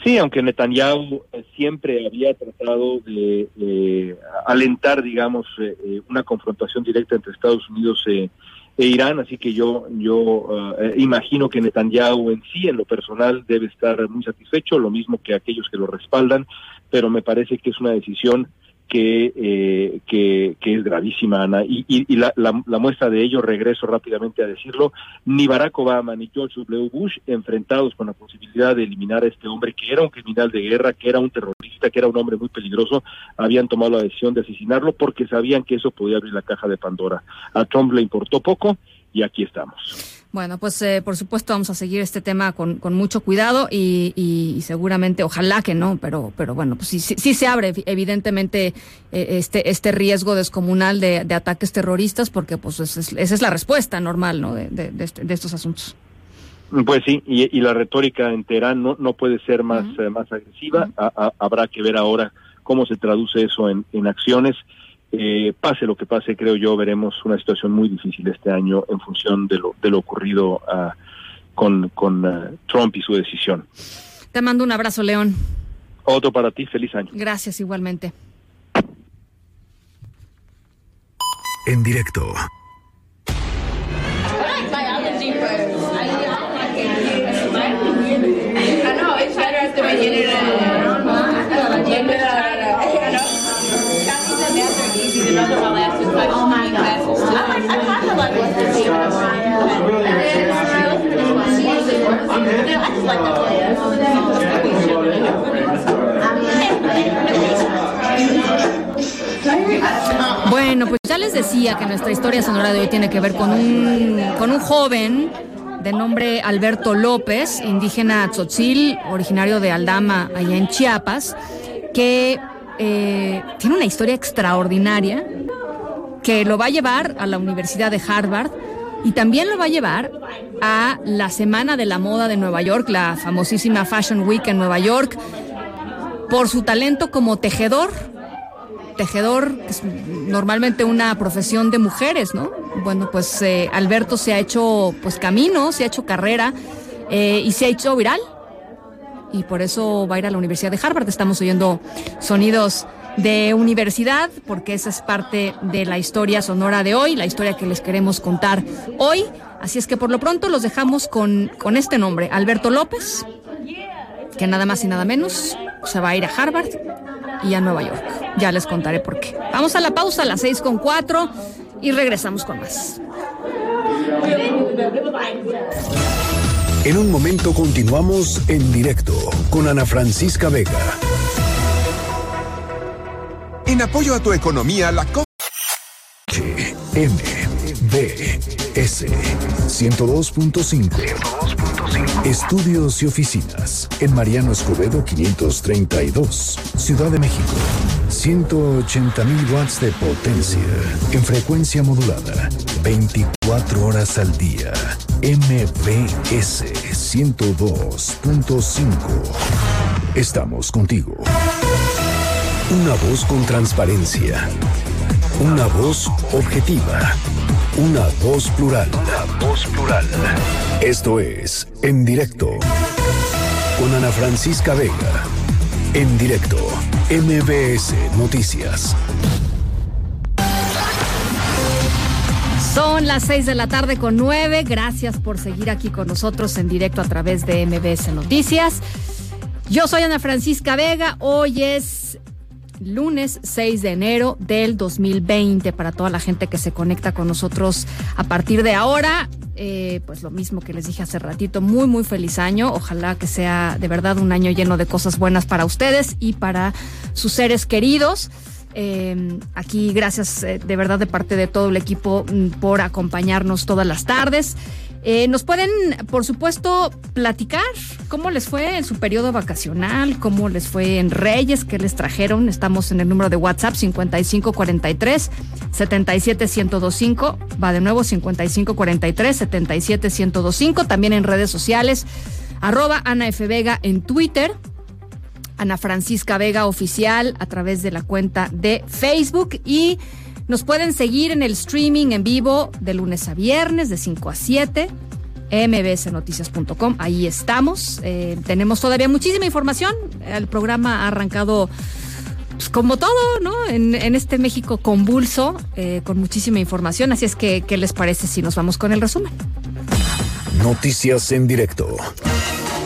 Sí, aunque Netanyahu siempre había tratado de alentar, digamos, una confrontación directa entre Estados Unidos e Irán, así que yo yo eh, imagino que Netanyahu en sí, en lo personal, debe estar muy satisfecho, lo mismo que aquellos que lo respaldan, pero me parece que es una decisión que, eh, que, es gravísima, Ana. Y, y, la, la, muestra de ello, regreso rápidamente a decirlo, ni Barack Obama ni George W. Bush, enfrentados con la posibilidad de eliminar a este hombre que era un criminal de guerra, que era un terrorista, que era un hombre muy peligroso, habían tomado la decisión de asesinarlo porque sabían que eso podía abrir la caja de Pandora. A Trump le importó poco y aquí estamos. Bueno, pues eh, por supuesto vamos a seguir este tema con, con mucho cuidado y, y, seguramente, ojalá que no, pero, pero bueno, pues sí, sí, se abre evidentemente eh, este, este riesgo descomunal de, de ataques terroristas porque pues esa es, la respuesta normal ¿no? de, de, este, estos asuntos. Pues sí, y, y, la retórica en Teherán no, no puede ser más, eh, más agresiva. habrá que ver ahora cómo se traduce eso en, en acciones. Eh, pase lo que pase, creo yo, veremos una situación muy difícil este año en función de lo, de lo ocurrido ah, con, ah, Trump y su decisión. Te mando un abrazo, León. Otro para ti, feliz año. Gracias igualmente. En directo. Bueno, pues ya les decía que nuestra historia sonora de hoy tiene que ver con un, con un joven de nombre Alberto López, indígena tzotzil, originario de Aldama, allá en Chiapas, que eh, tiene una historia extraordinaria que lo va a llevar a la Universidad de Harvard y también lo va a llevar a la Semana de la Moda de Nueva York, la famosísima Fashion Week en Nueva York, por su talento como tejedor. Tejedor es normalmente una profesión de mujeres, ¿no? Bueno, pues eh, Alberto se ha hecho pues camino, se ha hecho carrera eh, y se ha hecho viral. Y por eso va a ir a la Universidad de Harvard. Estamos oyendo sonidos de universidad, porque esa es parte de la historia sonora de hoy, la historia que les queremos contar hoy. Así es que por lo pronto los dejamos con, con este nombre, Alberto López, que nada más y nada menos se va a ir a Harvard y a Nueva York. Ya les contaré por qué. Vamos a la pausa las seis con cuatro y regresamos con más. En un momento continuamos en directo con Ana Francisca Vega. En apoyo a tu economía, la Co M B S 102.5 Estudios y oficinas en Mariano Escobedo 532, Ciudad de México. 180.000 watts de potencia en frecuencia modulada. 24 horas al día. MBS 102.5. Estamos contigo. Una voz con transparencia. Una voz objetiva. Una voz plural. Una voz plural. Esto es En Directo. Con Ana Francisca Vega. En directo. MBS Noticias. Son las seis de la tarde con nueve. Gracias por seguir aquí con nosotros en directo a través de MBS Noticias. Yo soy Ana Francisca Vega. Hoy es lunes 6 de enero del 2020 para toda la gente que se conecta con nosotros a partir de ahora. Eh, pues lo mismo que les dije hace ratito, muy muy feliz año. Ojalá que sea de verdad un año lleno de cosas buenas para ustedes y para sus seres queridos. Eh, aquí gracias eh, de verdad de parte de todo el equipo mm, por acompañarnos todas las tardes. Eh, nos pueden, por supuesto, platicar cómo les fue en su periodo vacacional, cómo les fue en Reyes, qué les trajeron. Estamos en el número de WhatsApp 5543 77125. Va de nuevo 5543 77125. También en redes sociales, arroba Ana F. Vega en Twitter. Ana Francisca Vega Oficial a través de la cuenta de Facebook y nos pueden seguir en el streaming en vivo de lunes a viernes de 5 a 7 mbsnoticias.com, ahí estamos. Eh, tenemos todavía muchísima información. El programa ha arrancado pues, como todo, ¿no? En, este México convulso, eh, con muchísima información. Así es que, ¿qué les parece si nos vamos con el resumen? Noticias en directo.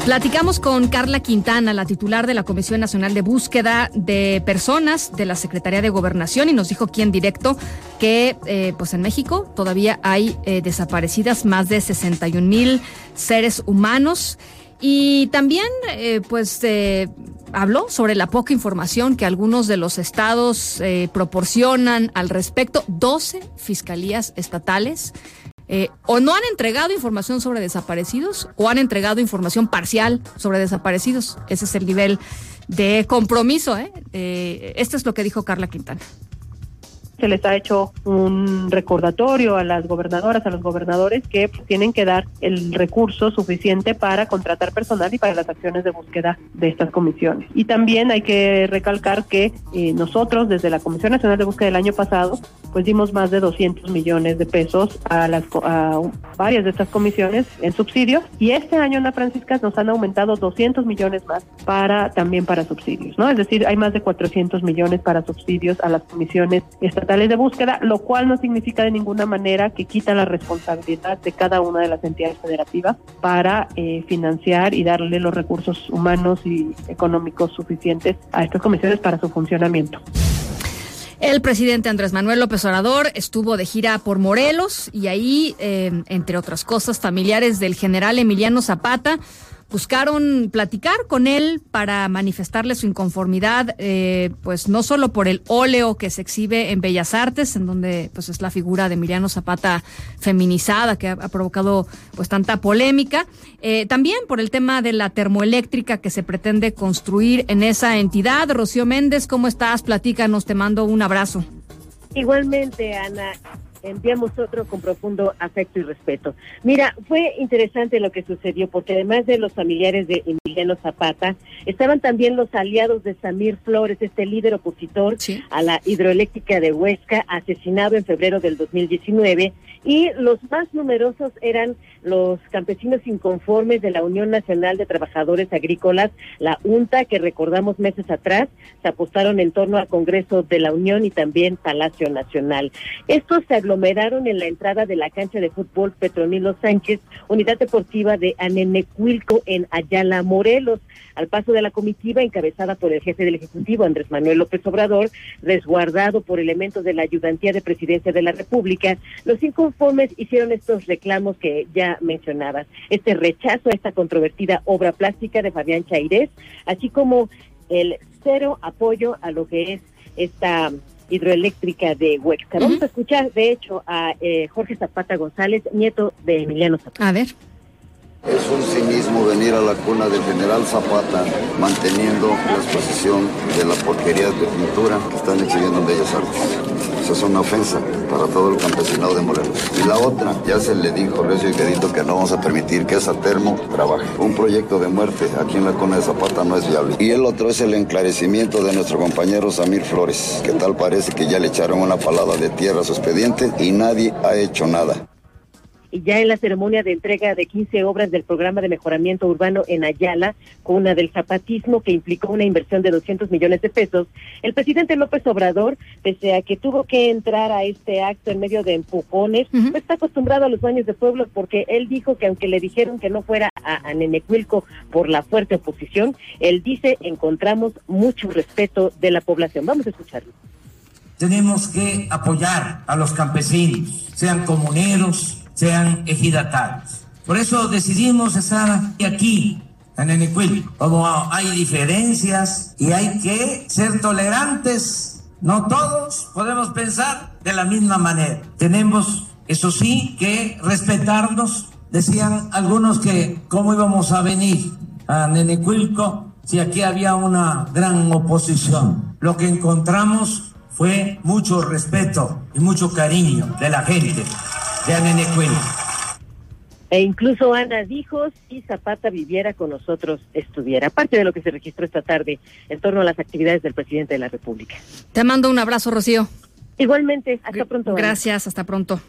Platicamos con Carla Quintana, la titular de la Comisión Nacional de Búsqueda de Personas de la Secretaría de Gobernación, y nos dijo aquí en directo que eh, pues en México todavía hay eh, desaparecidas más de 61 mil seres humanos. Y también, eh, pues, habló sobre la poca información que algunos de los estados proporcionan al respecto. 12 fiscalías estatales eh, o no han entregado información sobre desaparecidos o han entregado información parcial sobre desaparecidos. Ese es el nivel de compromiso. ¿eh? Eh, esto es lo que dijo Carla Quintana se les ha hecho un recordatorio a las gobernadoras, a los gobernadores que tienen que dar el recurso suficiente para contratar personal y para las acciones de búsqueda de estas comisiones. Y también hay que recalcar que eh, nosotros desde la Comisión Nacional de Búsqueda del año pasado pues dimos más de 200 millones de pesos a las a varias de estas comisiones en subsidios y este año Ana Francisca nos han aumentado 200 millones más para también para subsidios, ¿no? Es decir, hay más de 400 millones para subsidios a las comisiones estatales de búsqueda, lo cual no significa de ninguna manera que quita la responsabilidad de cada una de las entidades federativas para eh, financiar y darle los recursos humanos y económicos suficientes a estas comisiones para su funcionamiento. El presidente Andrés Manuel López Obrador estuvo de gira por Morelos y ahí, eh, entre otras cosas, familiares del general Emiliano Zapata buscaron platicar con él para manifestarle su inconformidad, eh, pues no solo por el óleo que se exhibe en Bellas Artes, en donde pues es la figura de Emiliano Zapata feminizada que ha, provocado pues tanta polémica, eh, también por el tema de la termoeléctrica que se pretende construir en esa entidad. Rocío Méndez, ¿cómo estás? Platícanos, te mando un abrazo. Igualmente, Ana, enviamos otro con profundo afecto y respeto. Mira, fue interesante lo que sucedió porque además de los familiares de Emiliano Zapata, estaban también los aliados de Samir Flores, este líder opositor a la hidroeléctrica de Huesca, asesinado en febrero del 2019, y los más numerosos eran los campesinos inconformes de la Unión Nacional de Trabajadores Agrícolas, la UNTA, que recordamos meses atrás, se apostaron en torno al Congreso de la Unión y también Palacio Nacional. Estos se aglomeraron en la entrada de la cancha de fútbol Petronilo Sánchez, unidad deportiva de Anenecuilco en Ayala, Morelos. Al paso de la comitiva encabezada por el jefe del Ejecutivo, Andrés Manuel López Obrador, resguardado por elementos de la ayudantía de presidencia de la República, los inconformes hicieron estos reclamos que ya mencionabas. Este rechazo a esta controvertida obra plástica de Fabián Chairés, así como el cero apoyo a lo que es esta hidroeléctrica de Huexca. Vamos a escuchar, de hecho, a eh, Jorge Zapata González, nieto de Emiliano Zapata. A ver. Es un cinismo venir a la cuna del general Zapata manteniendo la exposición de la porquería de pintura que están exhibiendo en Bellas Artes. Es una ofensa para todo el campesinado de Morelos. Y la otra, ya se le dijo recio y quedito que no vamos a permitir que esa termo trabaje. Un proyecto de muerte aquí en la cuna de Zapata no es viable. Y el otro es el enclarecimiento de nuestro compañero Samir Flores, que tal parece que ya le echaron una palada de tierra a su expediente y nadie ha hecho nada ya en la ceremonia de entrega de 15 obras del programa de mejoramiento urbano en Ayala, cuna del zapatismo que implicó una inversión de 200 millones de pesos, el presidente López Obrador, pese a que tuvo que entrar a este acto en medio de empujones, no está acostumbrado a los baños de pueblo porque él dijo que aunque le dijeron que no fuera a, a Nenecuilco por la fuerte oposición, él dice encontramos mucho respeto de la población. Vamos a escucharlo. Tenemos que apoyar a los campesinos, sean comuneros, sean ejidatarios. Por eso decidimos estar aquí, en Enequil. Como hay diferencias y hay que ser tolerantes, no todos podemos pensar de la misma manera. Tenemos, eso sí, que respetarnos. Decían algunos que cómo íbamos a venir a Nenecuilco si aquí había una gran oposición. Lo que encontramos fue mucho respeto y mucho cariño de la gente de Anenecuil. E incluso Ana dijo, si Zapata viviera con nosotros, estuviera. Parte de lo que se registró esta tarde en torno a las actividades del presidente de la República. Te mando un abrazo, Rocío. Igualmente, hasta pronto. Ana. Gracias, hasta pronto.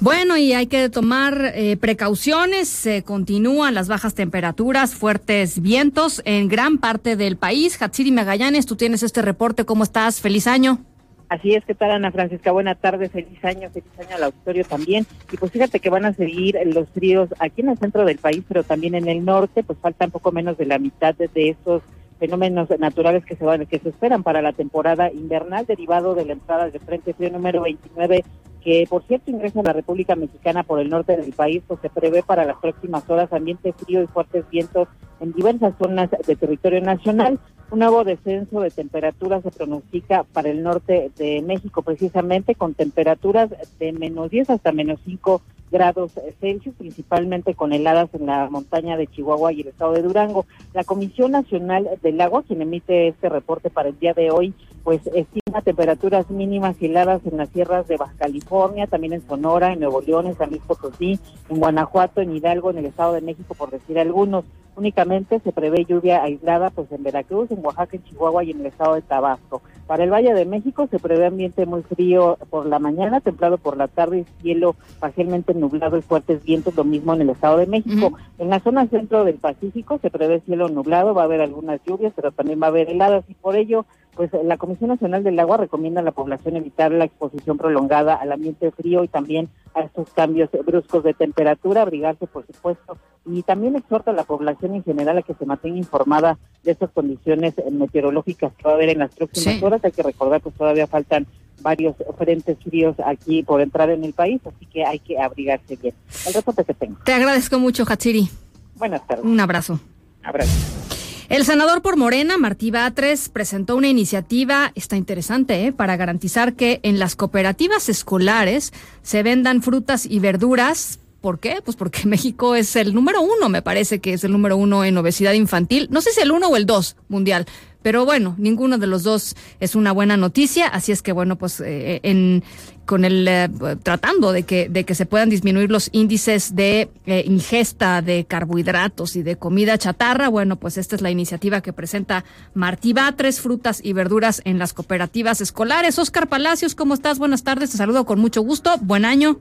Bueno, y hay que tomar eh, precauciones. Se continúan las bajas temperaturas, fuertes vientos en gran parte del país. Hatsiri Magallanes, tú tienes este reporte. ¿Cómo estás? Feliz año. Así es, que tal Ana Francisca? Buenas tardes, feliz año, feliz año al auditorio también. Y pues fíjate que van a seguir los fríos aquí en el centro del país, pero también en el norte, pues faltan poco menos de la mitad de, de estos fenómenos naturales que se van que se esperan para la temporada invernal derivado de la entrada del Frente Frío número 29 que por cierto ingresa a la República Mexicana por el norte del país, pues se prevé para las próximas horas ambiente frío y fuertes vientos en diversas zonas de territorio nacional. Un nuevo descenso de temperatura se pronostica para el norte de México, precisamente con temperaturas de menos 10 hasta menos 5 grados Celsius, principalmente con heladas en la montaña de Chihuahua y el estado de Durango. La Comisión Nacional del Agua, quien emite este reporte para el día de hoy, pues estima temperaturas mínimas y heladas en las sierras de Baja California, también en Sonora, en Nuevo León, en San Luis Potosí, en Guanajuato, en Hidalgo, en el Estado de México, por decir algunos. Únicamente se prevé lluvia aislada pues en Veracruz, en Oaxaca, en Chihuahua y en el estado de Tabasco. Para el Valle de México se prevé ambiente muy frío por la mañana, templado por la tarde cielo parcialmente nublado y fuertes vientos, lo mismo en el estado de México. En la zona centro del Pacífico se prevé cielo nublado, va a haber algunas lluvias, pero también va a haber heladas y por ello pues la Comisión Nacional del Agua recomienda a la población evitar la exposición prolongada al ambiente frío y también a estos cambios bruscos de temperatura, abrigarse por supuesto, y también exhorta a la población en general a que se mantenga informada de estas condiciones meteorológicas que va a haber en las próximas Sí. horas. Hay que recordar que todavía faltan varios frentes fríos aquí por entrar en el país, así que hay que abrigarse bien. El reporte que tengo. Te agradezco mucho, Hatsiri. Buenas tardes. Un abrazo. Abrazo. El senador por Morena, Martí Batres, presentó una iniciativa, está interesante, ¿eh? para garantizar que en las cooperativas escolares se vendan frutas y verduras. ¿Por qué? Pues porque México es el número uno, me parece que es el número uno en obesidad infantil. No sé si el uno o el dos mundial, pero bueno, ninguno de los dos es una buena noticia. Así es que bueno, pues eh, en con el eh, tratando de que de que se puedan disminuir los índices de eh, ingesta de carbohidratos y de comida chatarra. Bueno, pues esta es la iniciativa que presenta Martí Batres, frutas y verduras en las cooperativas escolares. Oscar Palacios, ¿cómo estás? Buenas tardes, te saludo con mucho gusto. Buen año.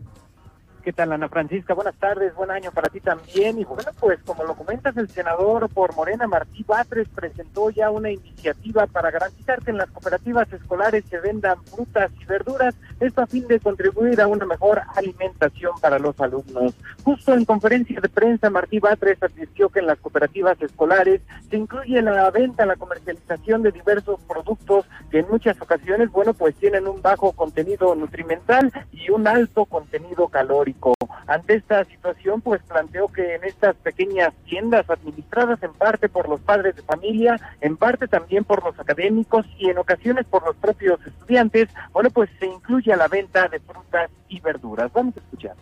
¿Qué tal, Ana Francisca? Buenas tardes, buen año para ti también. Y bueno, pues como lo comentas, el senador por Morena, Martí Batres, presentó ya una iniciativa para garantizar que en las cooperativas escolares se vendan frutas y verduras, esto a fin de contribuir a una mejor alimentación para los alumnos. Justo en conferencia de prensa, Martí Batres advirtió que en las cooperativas escolares se incluye la venta, la comercialización de diversos productos que en muchas ocasiones, bueno, pues tienen un bajo contenido nutrimental y un alto contenido calórico. Ante esta situación, pues planteó que en estas pequeñas tiendas administradas en parte por los padres de familia, en parte también por los académicos y en ocasiones por los propios estudiantes, bueno, pues se incluye a la venta de frutas y verduras. Vamos a escuchar.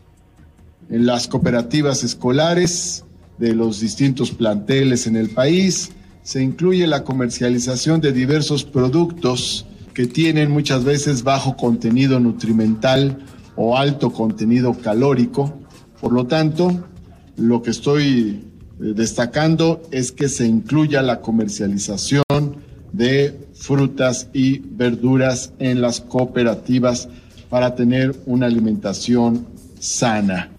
En las cooperativas escolares de los distintos planteles en el país se incluye la comercialización de diversos productos que tienen muchas veces bajo contenido nutrimental o alto contenido calórico. Por lo tanto, lo que estoy eh, destacando es que se incluya la comercialización de frutas y verduras en las cooperativas para tener una alimentación sana.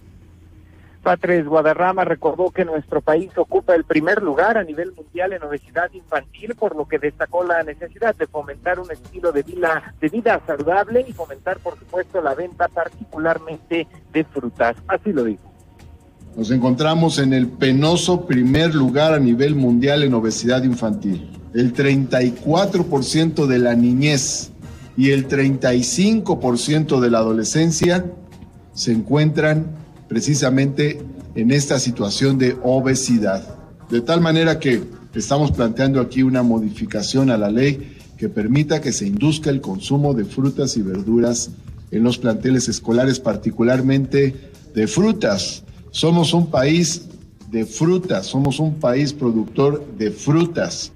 Patres Guadarrama recordó que nuestro país ocupa el primer lugar a nivel mundial en obesidad infantil, por lo que destacó la necesidad de fomentar un estilo de vida, saludable y fomentar, por supuesto, la venta particularmente de frutas. Así lo dijo. Nos encontramos en el penoso primer lugar a nivel mundial en obesidad infantil. El 34% de la niñez y el 35% de la adolescencia se encuentran precisamente en esta situación de obesidad. De tal manera que estamos planteando aquí una modificación a la ley que permita que se induzca el consumo de frutas y verduras en los planteles escolares, particularmente de frutas. Somos un país de frutas, somos un país productor de frutas.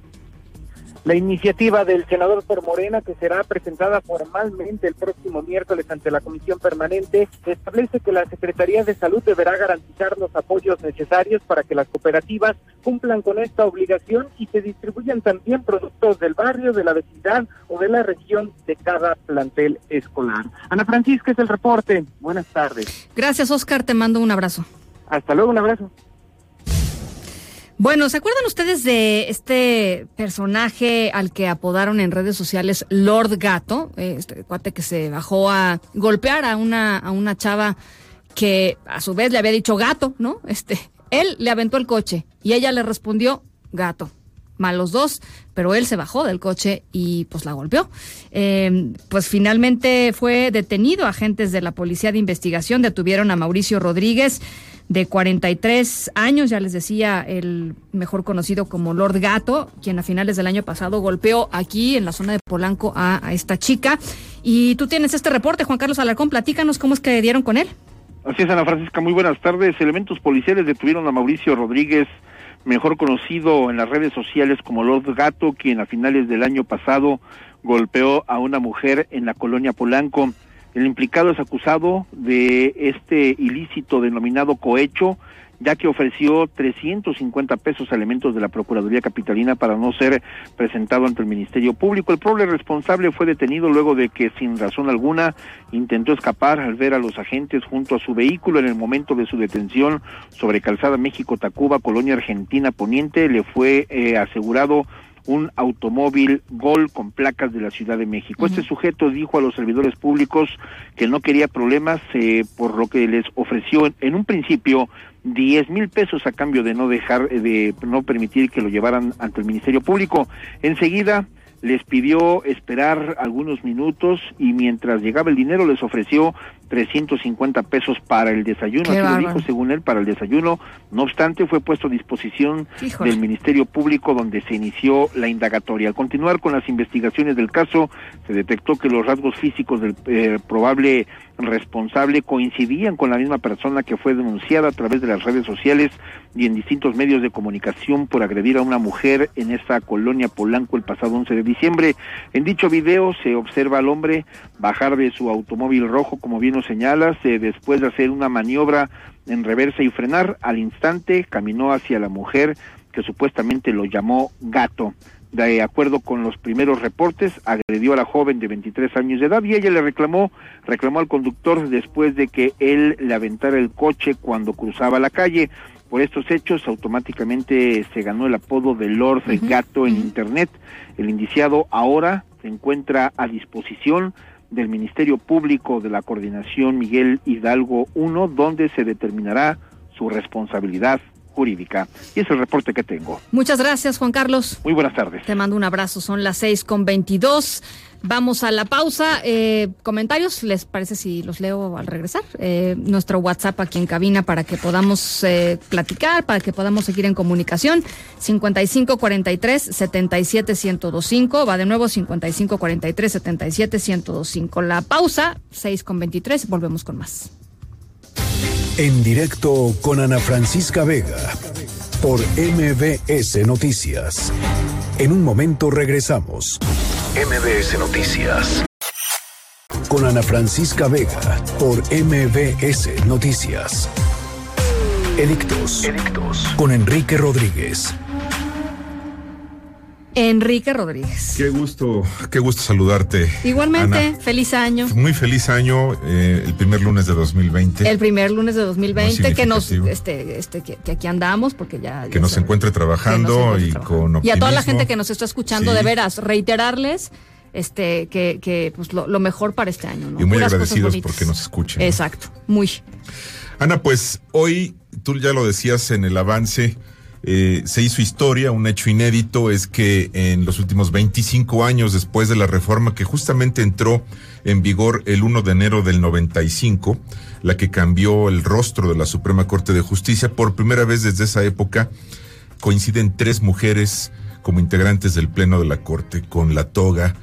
La iniciativa del senador por Morena, que será presentada formalmente el próximo miércoles ante la Comisión Permanente, establece que la Secretaría de Salud deberá garantizar los apoyos necesarios para que las cooperativas cumplan con esta obligación y se distribuyan también productos del barrio, de la vecindad o de la región de cada plantel escolar. Ana Francisca es el reporte. Buenas tardes. Gracias, Oscar. Te mando un abrazo. Hasta luego, un abrazo. Bueno, ¿se acuerdan ustedes de este personaje al que apodaron en redes sociales Lord Gato? Este cuate que se bajó a golpear a una, a una chava que a su vez le había dicho gato, ¿no? Este, él le aventó el coche y ella le respondió gato. Mal los dos, pero él se bajó del coche y pues la golpeó. Eh, pues finalmente fue detenido. Agentes de la Policía de Investigación detuvieron a Mauricio Rodríguez de 43 años, ya les decía, el mejor conocido como Lord Gato, quien a finales del año pasado golpeó aquí en la zona de Polanco a, esta chica. Y tú tienes este reporte, Juan Carlos Alarcón, platícanos cómo es que dieron con él. Así es, Ana Francisca, muy buenas tardes. Elementos policiales detuvieron a Mauricio Rodríguez, mejor conocido en las redes sociales como Lord Gato, quien a finales del año pasado golpeó a una mujer en la colonia Polanco. El implicado es acusado de este ilícito denominado cohecho, ya que ofreció 350 pesos a elementos de la Procuraduría Capitalina para no ser presentado ante el Ministerio Público. El pobre responsable fue detenido luego de que, sin razón alguna, intentó escapar al ver a los agentes junto a su vehículo en el momento de su detención sobre Calzada México-Tacuba, Colonia Argentina Poniente. Le fue eh, asegurado un automóvil Gol con placas de la Ciudad de México. Este sujeto dijo a los servidores públicos que no quería problemas, eh, por lo que les ofreció en, en un principio 10 mil pesos a cambio de no dejar, eh, de no permitir que lo llevaran ante el Ministerio Público. Enseguida les pidió esperar algunos minutos y mientras llegaba el dinero les ofreció 350 pesos para el desayuno, Qué así lo dijo según él, para el desayuno. No obstante, fue puesto a disposición Híjole. del Ministerio Público donde se inició la indagatoria. Al continuar con las investigaciones del caso, se detectó que los rasgos físicos del eh, probable responsable coincidían con la misma persona que fue denunciada a través de las redes sociales y en distintos medios de comunicación por agredir a una mujer en esta colonia Polanco el pasado 11 de diciembre. En dicho video se observa al hombre bajar de su automóvil rojo, como bien lo señalas, eh, después de hacer una maniobra en reversa y frenar, al instante caminó hacia la mujer que supuestamente lo llamó gato. De acuerdo con los primeros reportes, agredió a la joven de 23 años de edad y ella le reclamó, reclamó al conductor después de que él le aventara el coche cuando cruzaba la calle. Por estos hechos, automáticamente se ganó el apodo de Lord Gato en Internet. El indiciado ahora se encuentra a disposición del Ministerio Público de la Coordinación Miguel Hidalgo I, donde se determinará su responsabilidad jurídica. Y es el reporte que tengo. Muchas gracias, Juan Carlos. Muy buenas tardes. Te mando un abrazo. Son las seis con veintidós. Vamos a la pausa. Eh, comentarios, ¿les parece si los leo al regresar? Eh, nuestro WhatsApp aquí en cabina para que podamos eh, platicar, para que podamos seguir en comunicación. 5543 77 1025. Va de nuevo 5543 77 1025. La pausa, 6 con 23. Volvemos con más. En directo con Ana Francisca Vega por MBS Noticias. En un momento regresamos. MBS Noticias. Con Ana Francisca Vega por MBS Noticias. Edictos. Edictos. Con Enrique Rodríguez. Enrique Rodríguez. Qué gusto, qué gusto saludarte. Igualmente, Ana. feliz año. Muy feliz año, eh, el primer lunes de 2020. El primer lunes de 2020 Muy que nos este este que, que aquí andamos porque ya que ya nos encuentre trabajando y con optimismo. y a toda la gente que nos está escuchando Sí. de veras reiterarles este que, que pues lo, lo mejor para este año, ¿no? Y muy Puras agradecidos porque nos escuchen. ¿no? Exacto, muy. Ana, pues hoy, tú ya lo decías en el avance, eh, se hizo historia, un hecho inédito es que en los últimos 25 años después de la reforma que justamente entró en vigor el 1 de enero del 95, la que cambió el rostro de la Suprema Corte de Justicia, por primera vez desde esa época coinciden tres mujeres como integrantes del Pleno de la Corte con la toga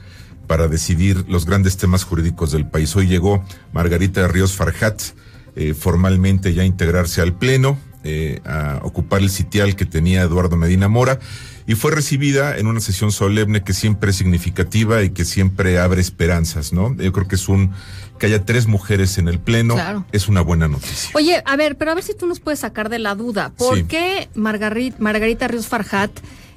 para decidir los grandes temas jurídicos del país. Hoy llegó Margarita Ríos Farjat, eh, formalmente ya a integrarse al Pleno, eh, a ocupar el sitial que tenía Eduardo Medina Mora, y fue recibida en una sesión solemne que siempre es significativa y que siempre abre esperanzas, ¿no? Yo creo que es un, que haya tres mujeres en el Pleno, Claro. es una buena noticia. Oye, a ver, pero a ver si tú nos puedes sacar de la duda. ¿Por Sí. qué Margarita, Margarita Ríos Farjat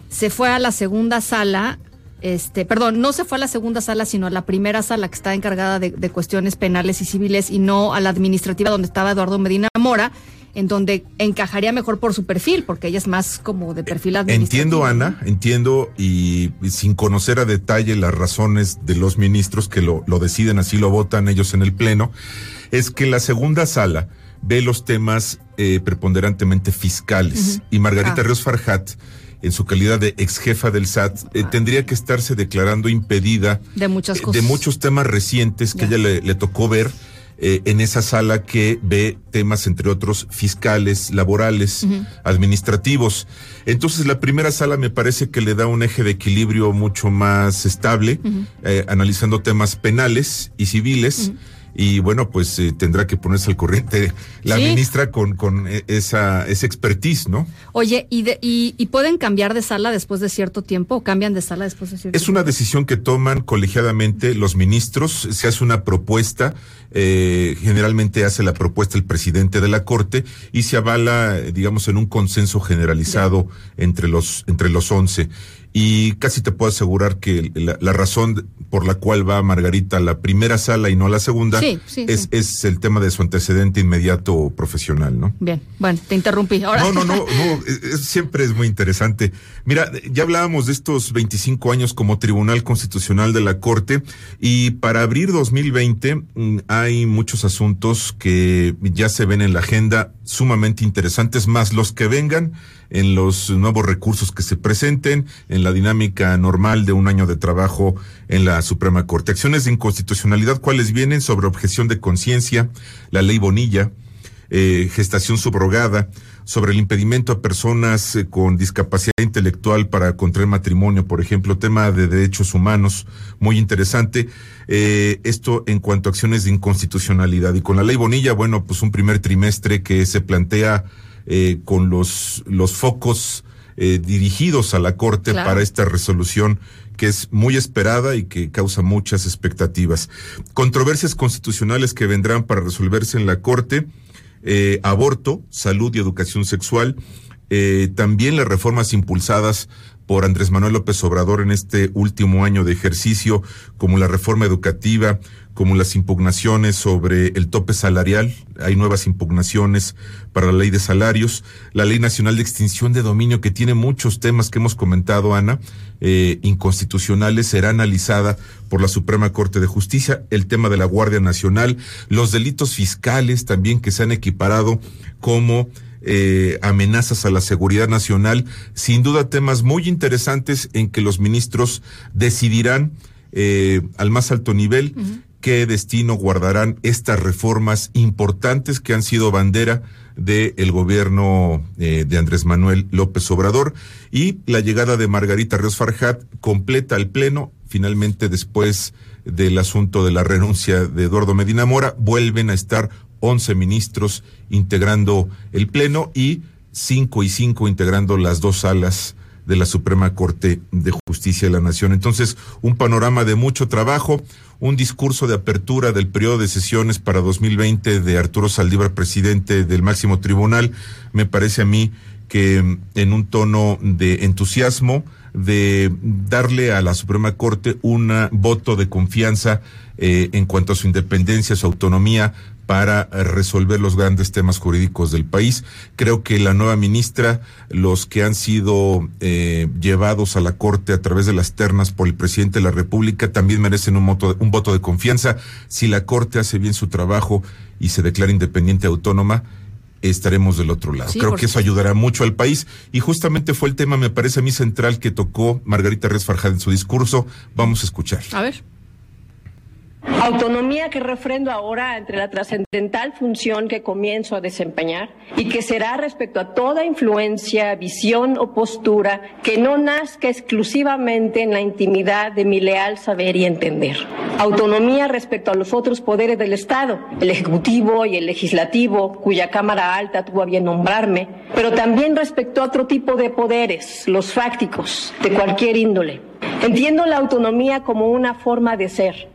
se fue a la segunda sala? Este, perdón, no se fue a la segunda sala, sino a la primera sala que está encargada de, de cuestiones penales y civiles y no a la administrativa donde estaba Eduardo Medina Mora, en donde encajaría mejor por su perfil, porque ella es más como de perfil administrativo. Entiendo, Ana, entiendo, y, y sin conocer a detalle las razones de los ministros que lo, lo deciden, así lo votan ellos en el Pleno, es que la segunda sala ve los temas eh, preponderantemente fiscales. Y Margarita Ah. Ríos Farjat, en su calidad de ex jefa del SAT, eh, tendría que estarse declarando impedida De muchas eh, de muchos temas recientes que ella le, le tocó ver eh, en esa sala que ve temas, entre otros, fiscales, laborales, administrativos. Entonces, la primera sala me parece que le da un eje de equilibrio mucho más estable, eh, analizando temas penales y civiles. Y bueno, pues eh, tendrá que ponerse al corriente la Sí. ministra con, con eh, esa, esa expertise, ¿no? Oye, ¿y, de- y, ¿y pueden cambiar de sala después de cierto tiempo o cambian de sala después de cierto Es una decisión que toman colegiadamente los ministros, se hace una propuesta, eh, generalmente hace la propuesta el presidente de la Corte y se avala, eh, digamos, en un consenso generalizado entre los, entre los once. Y casi te puedo asegurar que la, la razón por la cual va Margarita a la primera sala y no a la segunda Sí, sí, es, sí. es el tema de su antecedente inmediato profesional, ¿no? Bien, bueno, te interrumpí. Ahora. No, no, no, no, es- es- siempre es muy interesante. Mira, ya hablábamos de estos 25 años como Tribunal Constitucional de la Corte y para abrir 2020 mm, hay muchos asuntos que ya se ven en la agenda, sumamente interesantes, más los que vengan en los nuevos recursos que se presenten, en la dinámica normal de un año de trabajo en la Suprema Corte. Acciones de inconstitucionalidad, ¿cuáles vienen? Sobre objeción de conciencia, la ley Bonilla, eh, gestación subrogada, sobre el impedimento a personas eh, con discapacidad intelectual para contraer matrimonio, por ejemplo, tema de derechos humanos, muy interesante. Eh, esto en cuanto a acciones de inconstitucionalidad. Y con la ley Bonilla, bueno, pues un primer trimestre que se plantea eh, con los, los focos eh, dirigidos a la Corte Claro. para esta resolución que es muy esperada y que causa muchas expectativas. Controversias constitucionales que vendrán para resolverse en la Corte, eh, aborto, salud y educación sexual, eh, también las reformas impulsadas por Andrés Manuel López Obrador en este último año de ejercicio, como la reforma educativa, como las impugnaciones sobre el tope salarial, hay nuevas impugnaciones para la ley de salarios, la ley nacional de extinción de dominio, que tiene muchos temas que hemos comentado, Ana, eh, inconstitucionales, será analizada por la Suprema Corte de Justicia, el tema de la Guardia Nacional, los delitos fiscales también que se han equiparado como eh, amenazas a la seguridad nacional, sin duda temas muy interesantes en que los ministros decidirán eh, al más alto nivel qué destino guardarán estas reformas importantes que han sido bandera del gobierno eh, de Andrés Manuel López Obrador. Y la llegada de Margarita Ríos Farjat completa el pleno. Finalmente después del asunto de la renuncia de Eduardo Medina Mora vuelven a estar 11 ministros integrando el pleno y cinco y cinco integrando las dos salas de la Suprema Corte de Justicia de la Nación. Entonces, un panorama de mucho trabajo, un discurso de apertura del periodo de sesiones para 2020 de Arturo Saldívar, presidente del máximo tribunal, me parece a mí que en un tono de entusiasmo, de darle a la Suprema Corte un voto de confianza eh, en cuanto a su independencia, su autonomía para resolver los grandes temas jurídicos del país. Creo que la nueva ministra, los que han sido eh, llevados a la Corte a través de las ternas por el presidente de la República, también merecen un, voto- un voto de confianza. Si la Corte hace bien su trabajo y se declara independiente autónoma, estaremos del otro lado. Sí, Creo que eso ayudará mucho al país y justamente fue el tema, me parece a mí, central que tocó Margarita Res Farjad en su discurso. Vamos a escuchar. A ver. Autonomía que refrendo ahora entre la trascendental función que comienzo a desempeñar y que será respecto a toda influencia, visión o postura que no nazca exclusivamente en la intimidad de mi leal saber y entender. Autonomía respecto a los otros poderes del Estado, el Ejecutivo y el Legislativo, cuya Cámara Alta tuvo a bien nombrarme, pero también respecto a otro tipo de poderes, los fácticos, de cualquier índole. Entiendo la autonomía como una forma de ser,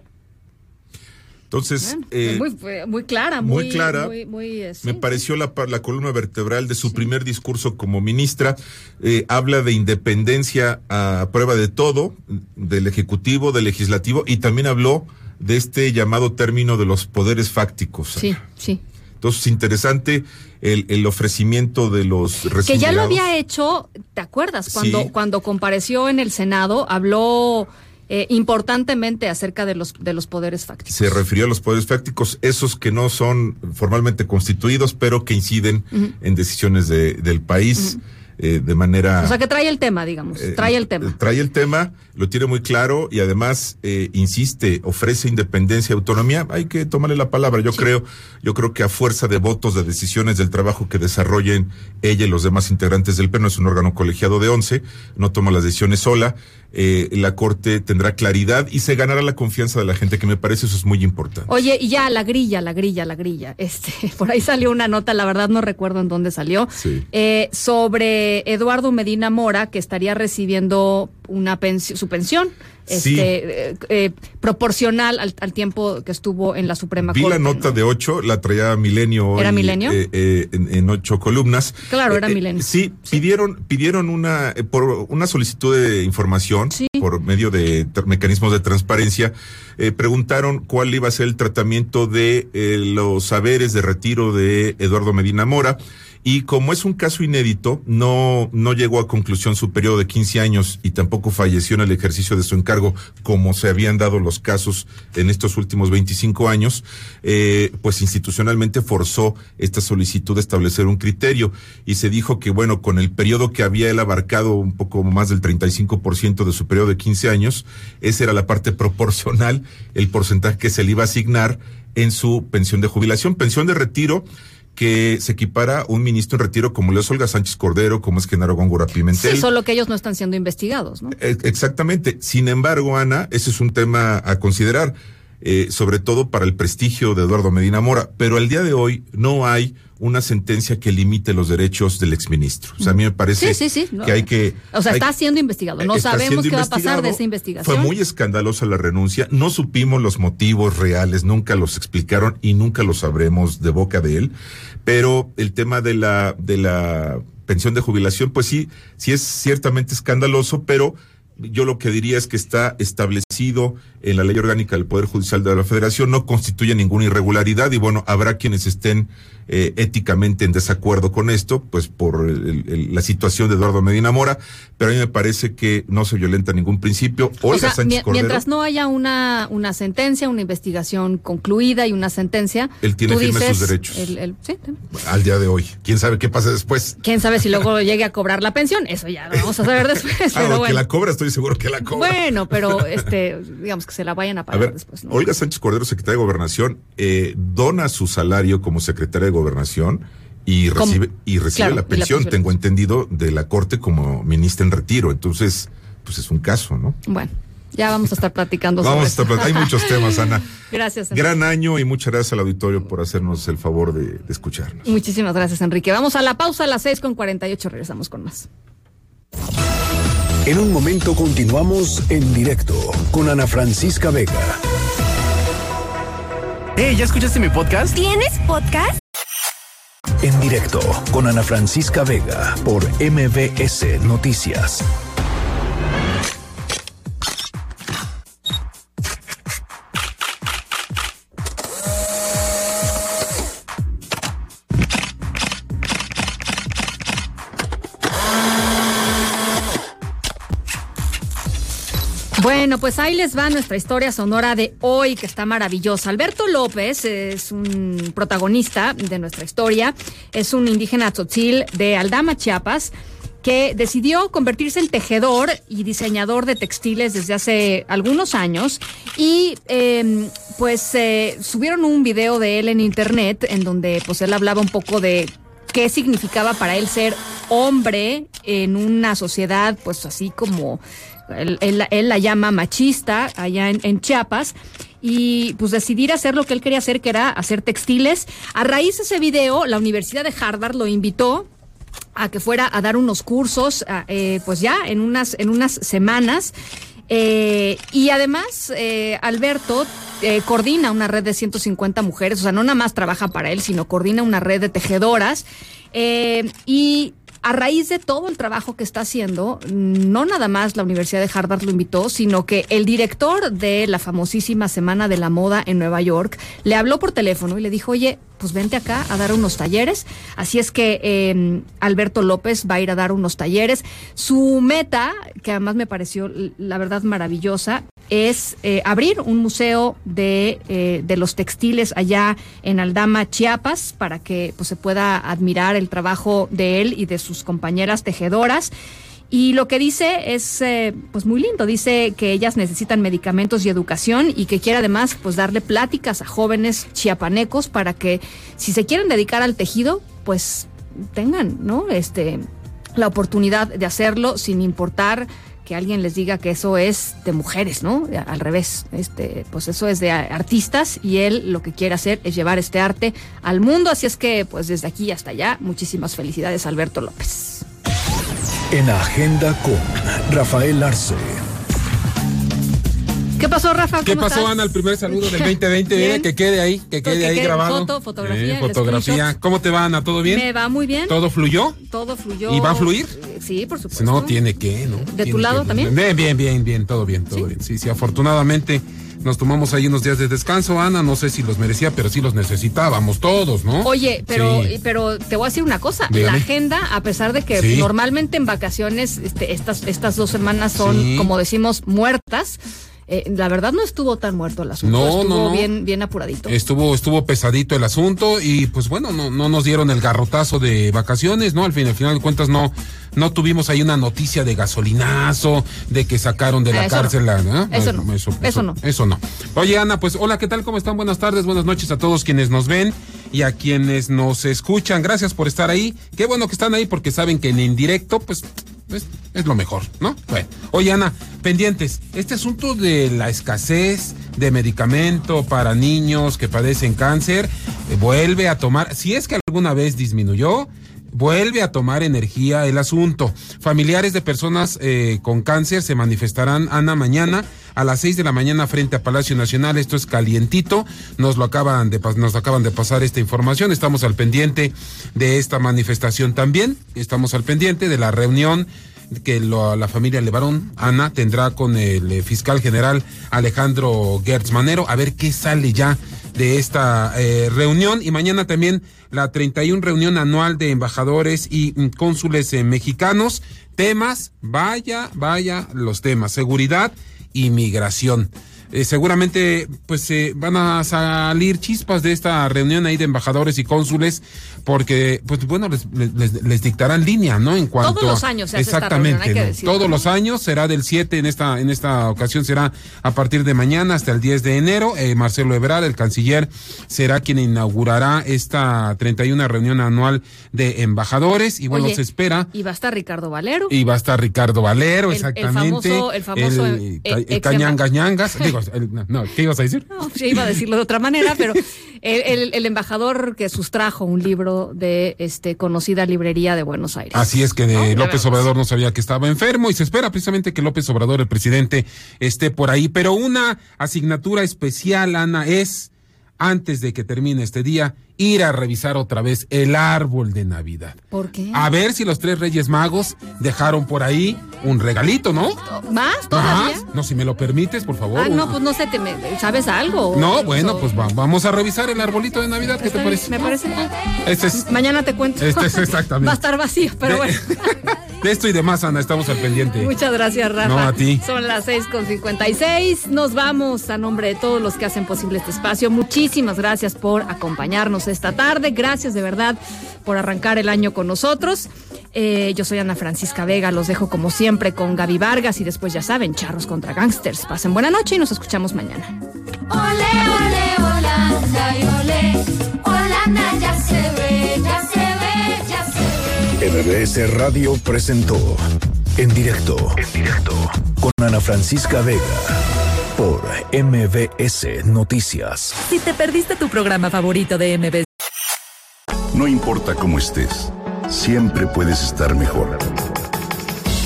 Entonces, eh, muy, muy clara, muy, muy clara. muy- muy, eh, sí. me pareció la, columna vertebral de su primer discurso como ministra. Eh, habla de independencia a prueba de todo, del Ejecutivo, del Legislativo, y también habló de este llamado término de los poderes fácticos. Sí, sí. Entonces, interesante el, el ofrecimiento de los Que ya lo había hecho, ¿te acuerdas? Cuando, Sí. cuando compareció en el Senado, habló eh, importantemente acerca de los, de los poderes fácticos. Se refirió a los poderes fácticos, esos que no son formalmente constituidos, pero que inciden en decisiones de- del país eh, de manera... O sea, que trae el tema, digamos, Eh, trae el tema. Trae el tema, lo tiene muy claro y además eh, insiste, ofrece independencia y autonomía. Hay que tomarle la palabra. Yo creo, yo creo que a fuerza de votos, de decisiones del trabajo que desarrollen ella y los demás integrantes del pleno, es un órgano colegiado de 11, no toma las decisiones sola. Eh, la corte tendrá claridad y se ganará la confianza de la gente, que me parece eso es muy importante. Oye, y ya la grilla, la grilla, la grilla. Este, por ahí salió una nota, la verdad no recuerdo en dónde salió, eh, sobre Eduardo Medina Mora, que estaría recibiendo una pensión, su pensión, Sí. Este, eh, eh, proporcional al, al tiempo que estuvo en la Suprema Vi Corte. la nota de ocho, la traía Milenio. hoy, ¿Era Milenio? eh, eh, en, en ocho columnas. Claro, era Milenio. Sí, pidieron, pidieron una, eh, por una solicitud de información por medio de mecanismos de transparencia. eh, preguntaron cuál iba a ser el tratamiento de los saberes de retiro de Eduardo Medina Mora Y como es un caso inédito, no, no llegó a conclusión su periodo de 15 años y tampoco falleció en el ejercicio de su encargo, como se habían dado los casos en estos últimos 25 años, eh, pues institucionalmente forzó esta solicitud de establecer un criterio. Y se dijo que, bueno, con el periodo que había él abarcado un poco más del 35% de su periodo de 15 años, esa era la parte proporcional, el porcentaje que se le iba a asignar en su pensión de jubilación, pensión de retiro que se equipara un ministro en retiro como Leo Olga Sánchez Cordero, como es Genaro Góngora Pimentel. Sí, solo que ellos no están siendo investigados, ¿no? Eh, Exactamente. Sin embargo, Ana, ese es un tema a considerar, eh, sobre todo para el prestigio de Eduardo Medina Mora. Pero al día de hoy no hay una sentencia que limite los derechos del exministro. O sea, a mí me parece Sí, sí, sí, no. que hay que... O sea, hay- está siendo investigado. No sabemos qué va a pasar de esa investigación. Fue muy escandalosa la renuncia. No supimos los motivos reales, nunca los explicaron y nunca los sabremos de boca de él. Pero el tema de la, de la pensión de jubilación, pues sí, sí es ciertamente escandaloso, pero yo lo que diría es que está establecido en la ley orgánica del Poder Judicial de la Federación, no constituye ninguna irregularidad y bueno, habrá quienes estén eh, éticamente en desacuerdo con esto, pues por el- el- la situación de Eduardo Medina Mora, pero a mí me parece que no se violenta ningún principio. O sea, Sánchez mi- Cordero, mientras no haya una, una sentencia, una investigación concluida y una sentencia, Él tiene firmes sus derechos. el- el- sí, al día de hoy, quién sabe qué pasa después. quién sabe si luego llegue a cobrar la pensión, eso ya lo vamos a saber después, Ah, pero que bueno. la cobra, estoy seguro que la cobra. Bueno, pero este, digamos que se la vayan a A pagar ver, después. ¿no? Olga Sánchez Cordero, secretaria de Gobernación, eh, dona su salario como secretaria de Gobernación y recibe, y recibe claro, la la pensión, tengo entendido, de la Corte como ministra en retiro. Entonces, pues es un caso, ¿no? Bueno, ya vamos a estar platicando Vamos a estar, plat- hay muchos temas, Ana. Gracias. Enrique. Gran año y muchas gracias al auditorio por hacernos el favor de, de escucharnos. Muchísimas gracias, Enrique. Vamos a la pausa a las 6 con 48, regresamos con más. En un momento continuamos en directo con Ana Francisca Vega. Hey, ¿ya escuchaste mi podcast? ¿Tienes podcast? En directo con Ana Francisca Vega por MBS Noticias. Bueno, pues ahí les va nuestra historia sonora de hoy, que está maravillosa. Alberto López es un protagonista de nuestra historia, es un indígena tzotzil de Aldama, Chiapas, que decidió convertirse en tejedor y diseñador de textiles desde hace algunos años y eh, pues eh, subieron un video de él en internet en donde pues él hablaba un poco de qué significaba para él ser hombre en una sociedad pues así como él, la llama machista allá en, en Chiapas y pues decidir hacer lo que él quería hacer que era hacer textiles. A raíz de ese video la Universidad de Harvard lo invitó a que fuera a dar unos cursos, eh, pues ya en unas, en unas semanas. Eh, y además, eh, Alberto eh, coordina una red de 150 mujeres, o sea, no nada más trabaja para él, sino coordina una red de tejedoras. Y a raíz de todo el trabajo que está haciendo, no nada más la Universidad de Harvard lo invitó, sino que el director de la famosísima Semana de la Moda en Nueva York le habló por teléfono y le dijo, oye, pues vente acá a dar unos talleres. Así es que eh, Alberto López va a ir a dar unos talleres. Su meta, que además me pareció la verdad maravillosa, es eh, abrir un museo de, eh, de los textiles allá en Aldama, Chiapas, para que pues, se pueda admirar el trabajo de él y de sus compañeras tejedoras. Y lo que dice es eh, pues muy lindo, dice que ellas necesitan medicamentos y educación y que quiere además pues darle pláticas a jóvenes chiapanecos para que si se quieren dedicar al tejido, pues tengan, ¿no? Este la oportunidad de hacerlo sin importar que alguien les diga que eso es de mujeres, ¿no? Al revés, este, pues eso es de artistas y él lo que quiere hacer es llevar este arte al mundo, así es que pues desde aquí hasta allá, muchísimas felicidades Alberto López. En Agenda con Rafael Arce. ¿Qué pasó, Rafa? ¿Qué ¿Cómo pasó, estás? Ana? El primer saludo del 2020. Bien. Mira, que quede ahí, que quede Que ahí quede grabado. foto, fotografía, Eh, fotografía. ¿Cómo te va, Ana? ¿Todo bien? Me va muy bien. ¿Todo fluyó? Todo fluyó. ¿Y va a fluir? Eh, Sí, por supuesto. No tiene que, ¿no? ¿De tu lado que- también? Bien, bien, bien, bien, todo bien, todo bien. Sí, sí, afortunadamente nos tomamos ahí unos días de descanso, Ana, no sé si los merecía, pero sí los necesitábamos todos, ¿no? Oye, pero, Sí. pero te voy a decir una cosa, Dígame. la agenda, a pesar de que Sí. normalmente en vacaciones este, estas, estas dos semanas son, Sí. como decimos, muertas, eh, la verdad no estuvo tan muerto el asunto, No, estuvo no, no. bien, bien apuradito. Estuvo, estuvo pesadito el asunto y pues bueno, no, no nos dieron el garrotazo de vacaciones, ¿no? Al fin, al final de cuentas no, no tuvimos ahí una noticia de gasolinazo, de que sacaron de la Eso no. cárcel ¿no? Eso no. Eso, Eso no. Eso no. Oye, Ana, pues hola, ¿qué tal? ¿Cómo están? Buenas tardes, buenas noches a todos quienes nos ven y a quienes nos escuchan. Gracias por estar ahí. Qué bueno que están ahí porque saben que en indirecto, pues es, es lo mejor, ¿no? Bueno, oye Ana, pendientes, este asunto de la escasez de medicamento para niños que padecen cáncer eh, vuelve a tomar, si es que alguna vez disminuyó, vuelve a tomar energía el asunto. Familiares de personas eh, con cáncer se manifestarán, Ana, mañana a las 6 de la mañana frente a Palacio Nacional. Esto es calientito. Nos lo acaban de, nos acaban de pasar esta información. Estamos al pendiente de esta manifestación también. Estamos al pendiente de la reunión que lo- la familia Levarón, Ana, tendrá con el eh, fiscal general Alejandro Gertz Manero, a ver qué sale ya de esta eh, reunión. Y mañana también la 31 reunión anual de embajadores y mm, cónsules eh, mexicanos. Temas, vaya, vaya los temas, seguridad y migración. Eh, seguramente pues eh, van a salir chispas de esta reunión ahí de embajadores y cónsules porque pues bueno les, les, les dictarán línea no en cuanto Todos los años se hace esta exactamente reunión, hay que todos los años será del 7 en esta en esta ocasión será a partir de mañana hasta el 10 de enero Eh, Marcelo Ebrard el canciller será quien inaugurará esta 31 reunión anual de embajadores y bueno Oye, se espera Y va a estar Ricardo Valero. y va a estar Ricardo Valero, El- el exactamente. famoso- el famoso, el, eh, ca- ex- el cañangas ñangas. Digo, el- no, ¿qué ibas a decir? No, sí, iba a decirlo de otra manera, pero el, el- el embajador que sustrajo un libro de este conocida librería de Buenos Aires. Así es que de No, López. Obrador no sabía que estaba enfermo y se espera precisamente que López Obrador, el presidente, esté por ahí. Pero una asignatura especial, Ana, es, antes de que termine este día, ir a revisar otra vez el árbol de Navidad. ¿Por qué? A ver si los tres Reyes Magos dejaron por ahí un regalito, ¿no? ¿Más todavía? ¿Más? No, si me lo permites, por favor. Ah, no, pues no sé, te me- ¿sabes algo? No, bueno, pues va- vamos a revisar el arbolito de Navidad. ¿Qué te parece? Me parece. Este es, Mañana te cuento. Este es exactamente. Va a estar vacío, pero bueno. de esto y demás, Ana, estamos al pendiente. Muchas gracias, Rafa. No, a ti. Son las 6 con 56. Nos vamos a nombre de todos los que hacen posible este espacio. Muchísimas gracias por acompañarnos esta tarde. Gracias de verdad por arrancar el año con nosotros. Eh, yo soy Ana Francisca Vega. Los dejo como siempre con Gaby Vargas y después ya saben, charros contra gangsters. Pasen buena noche y nos escuchamos mañana. Ole, ole, Holanda y ole. Holanda ya se ve, ya se ve, ya se ve. MBS Radio presentó en directo, en directo con Ana Francisca Vega por MBS Noticias. Si te perdiste tu programa favorito de MBS, No importa cómo estés, siempre puedes estar mejor.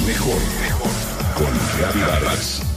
Mejor, mejor. Con Gaby Vargas.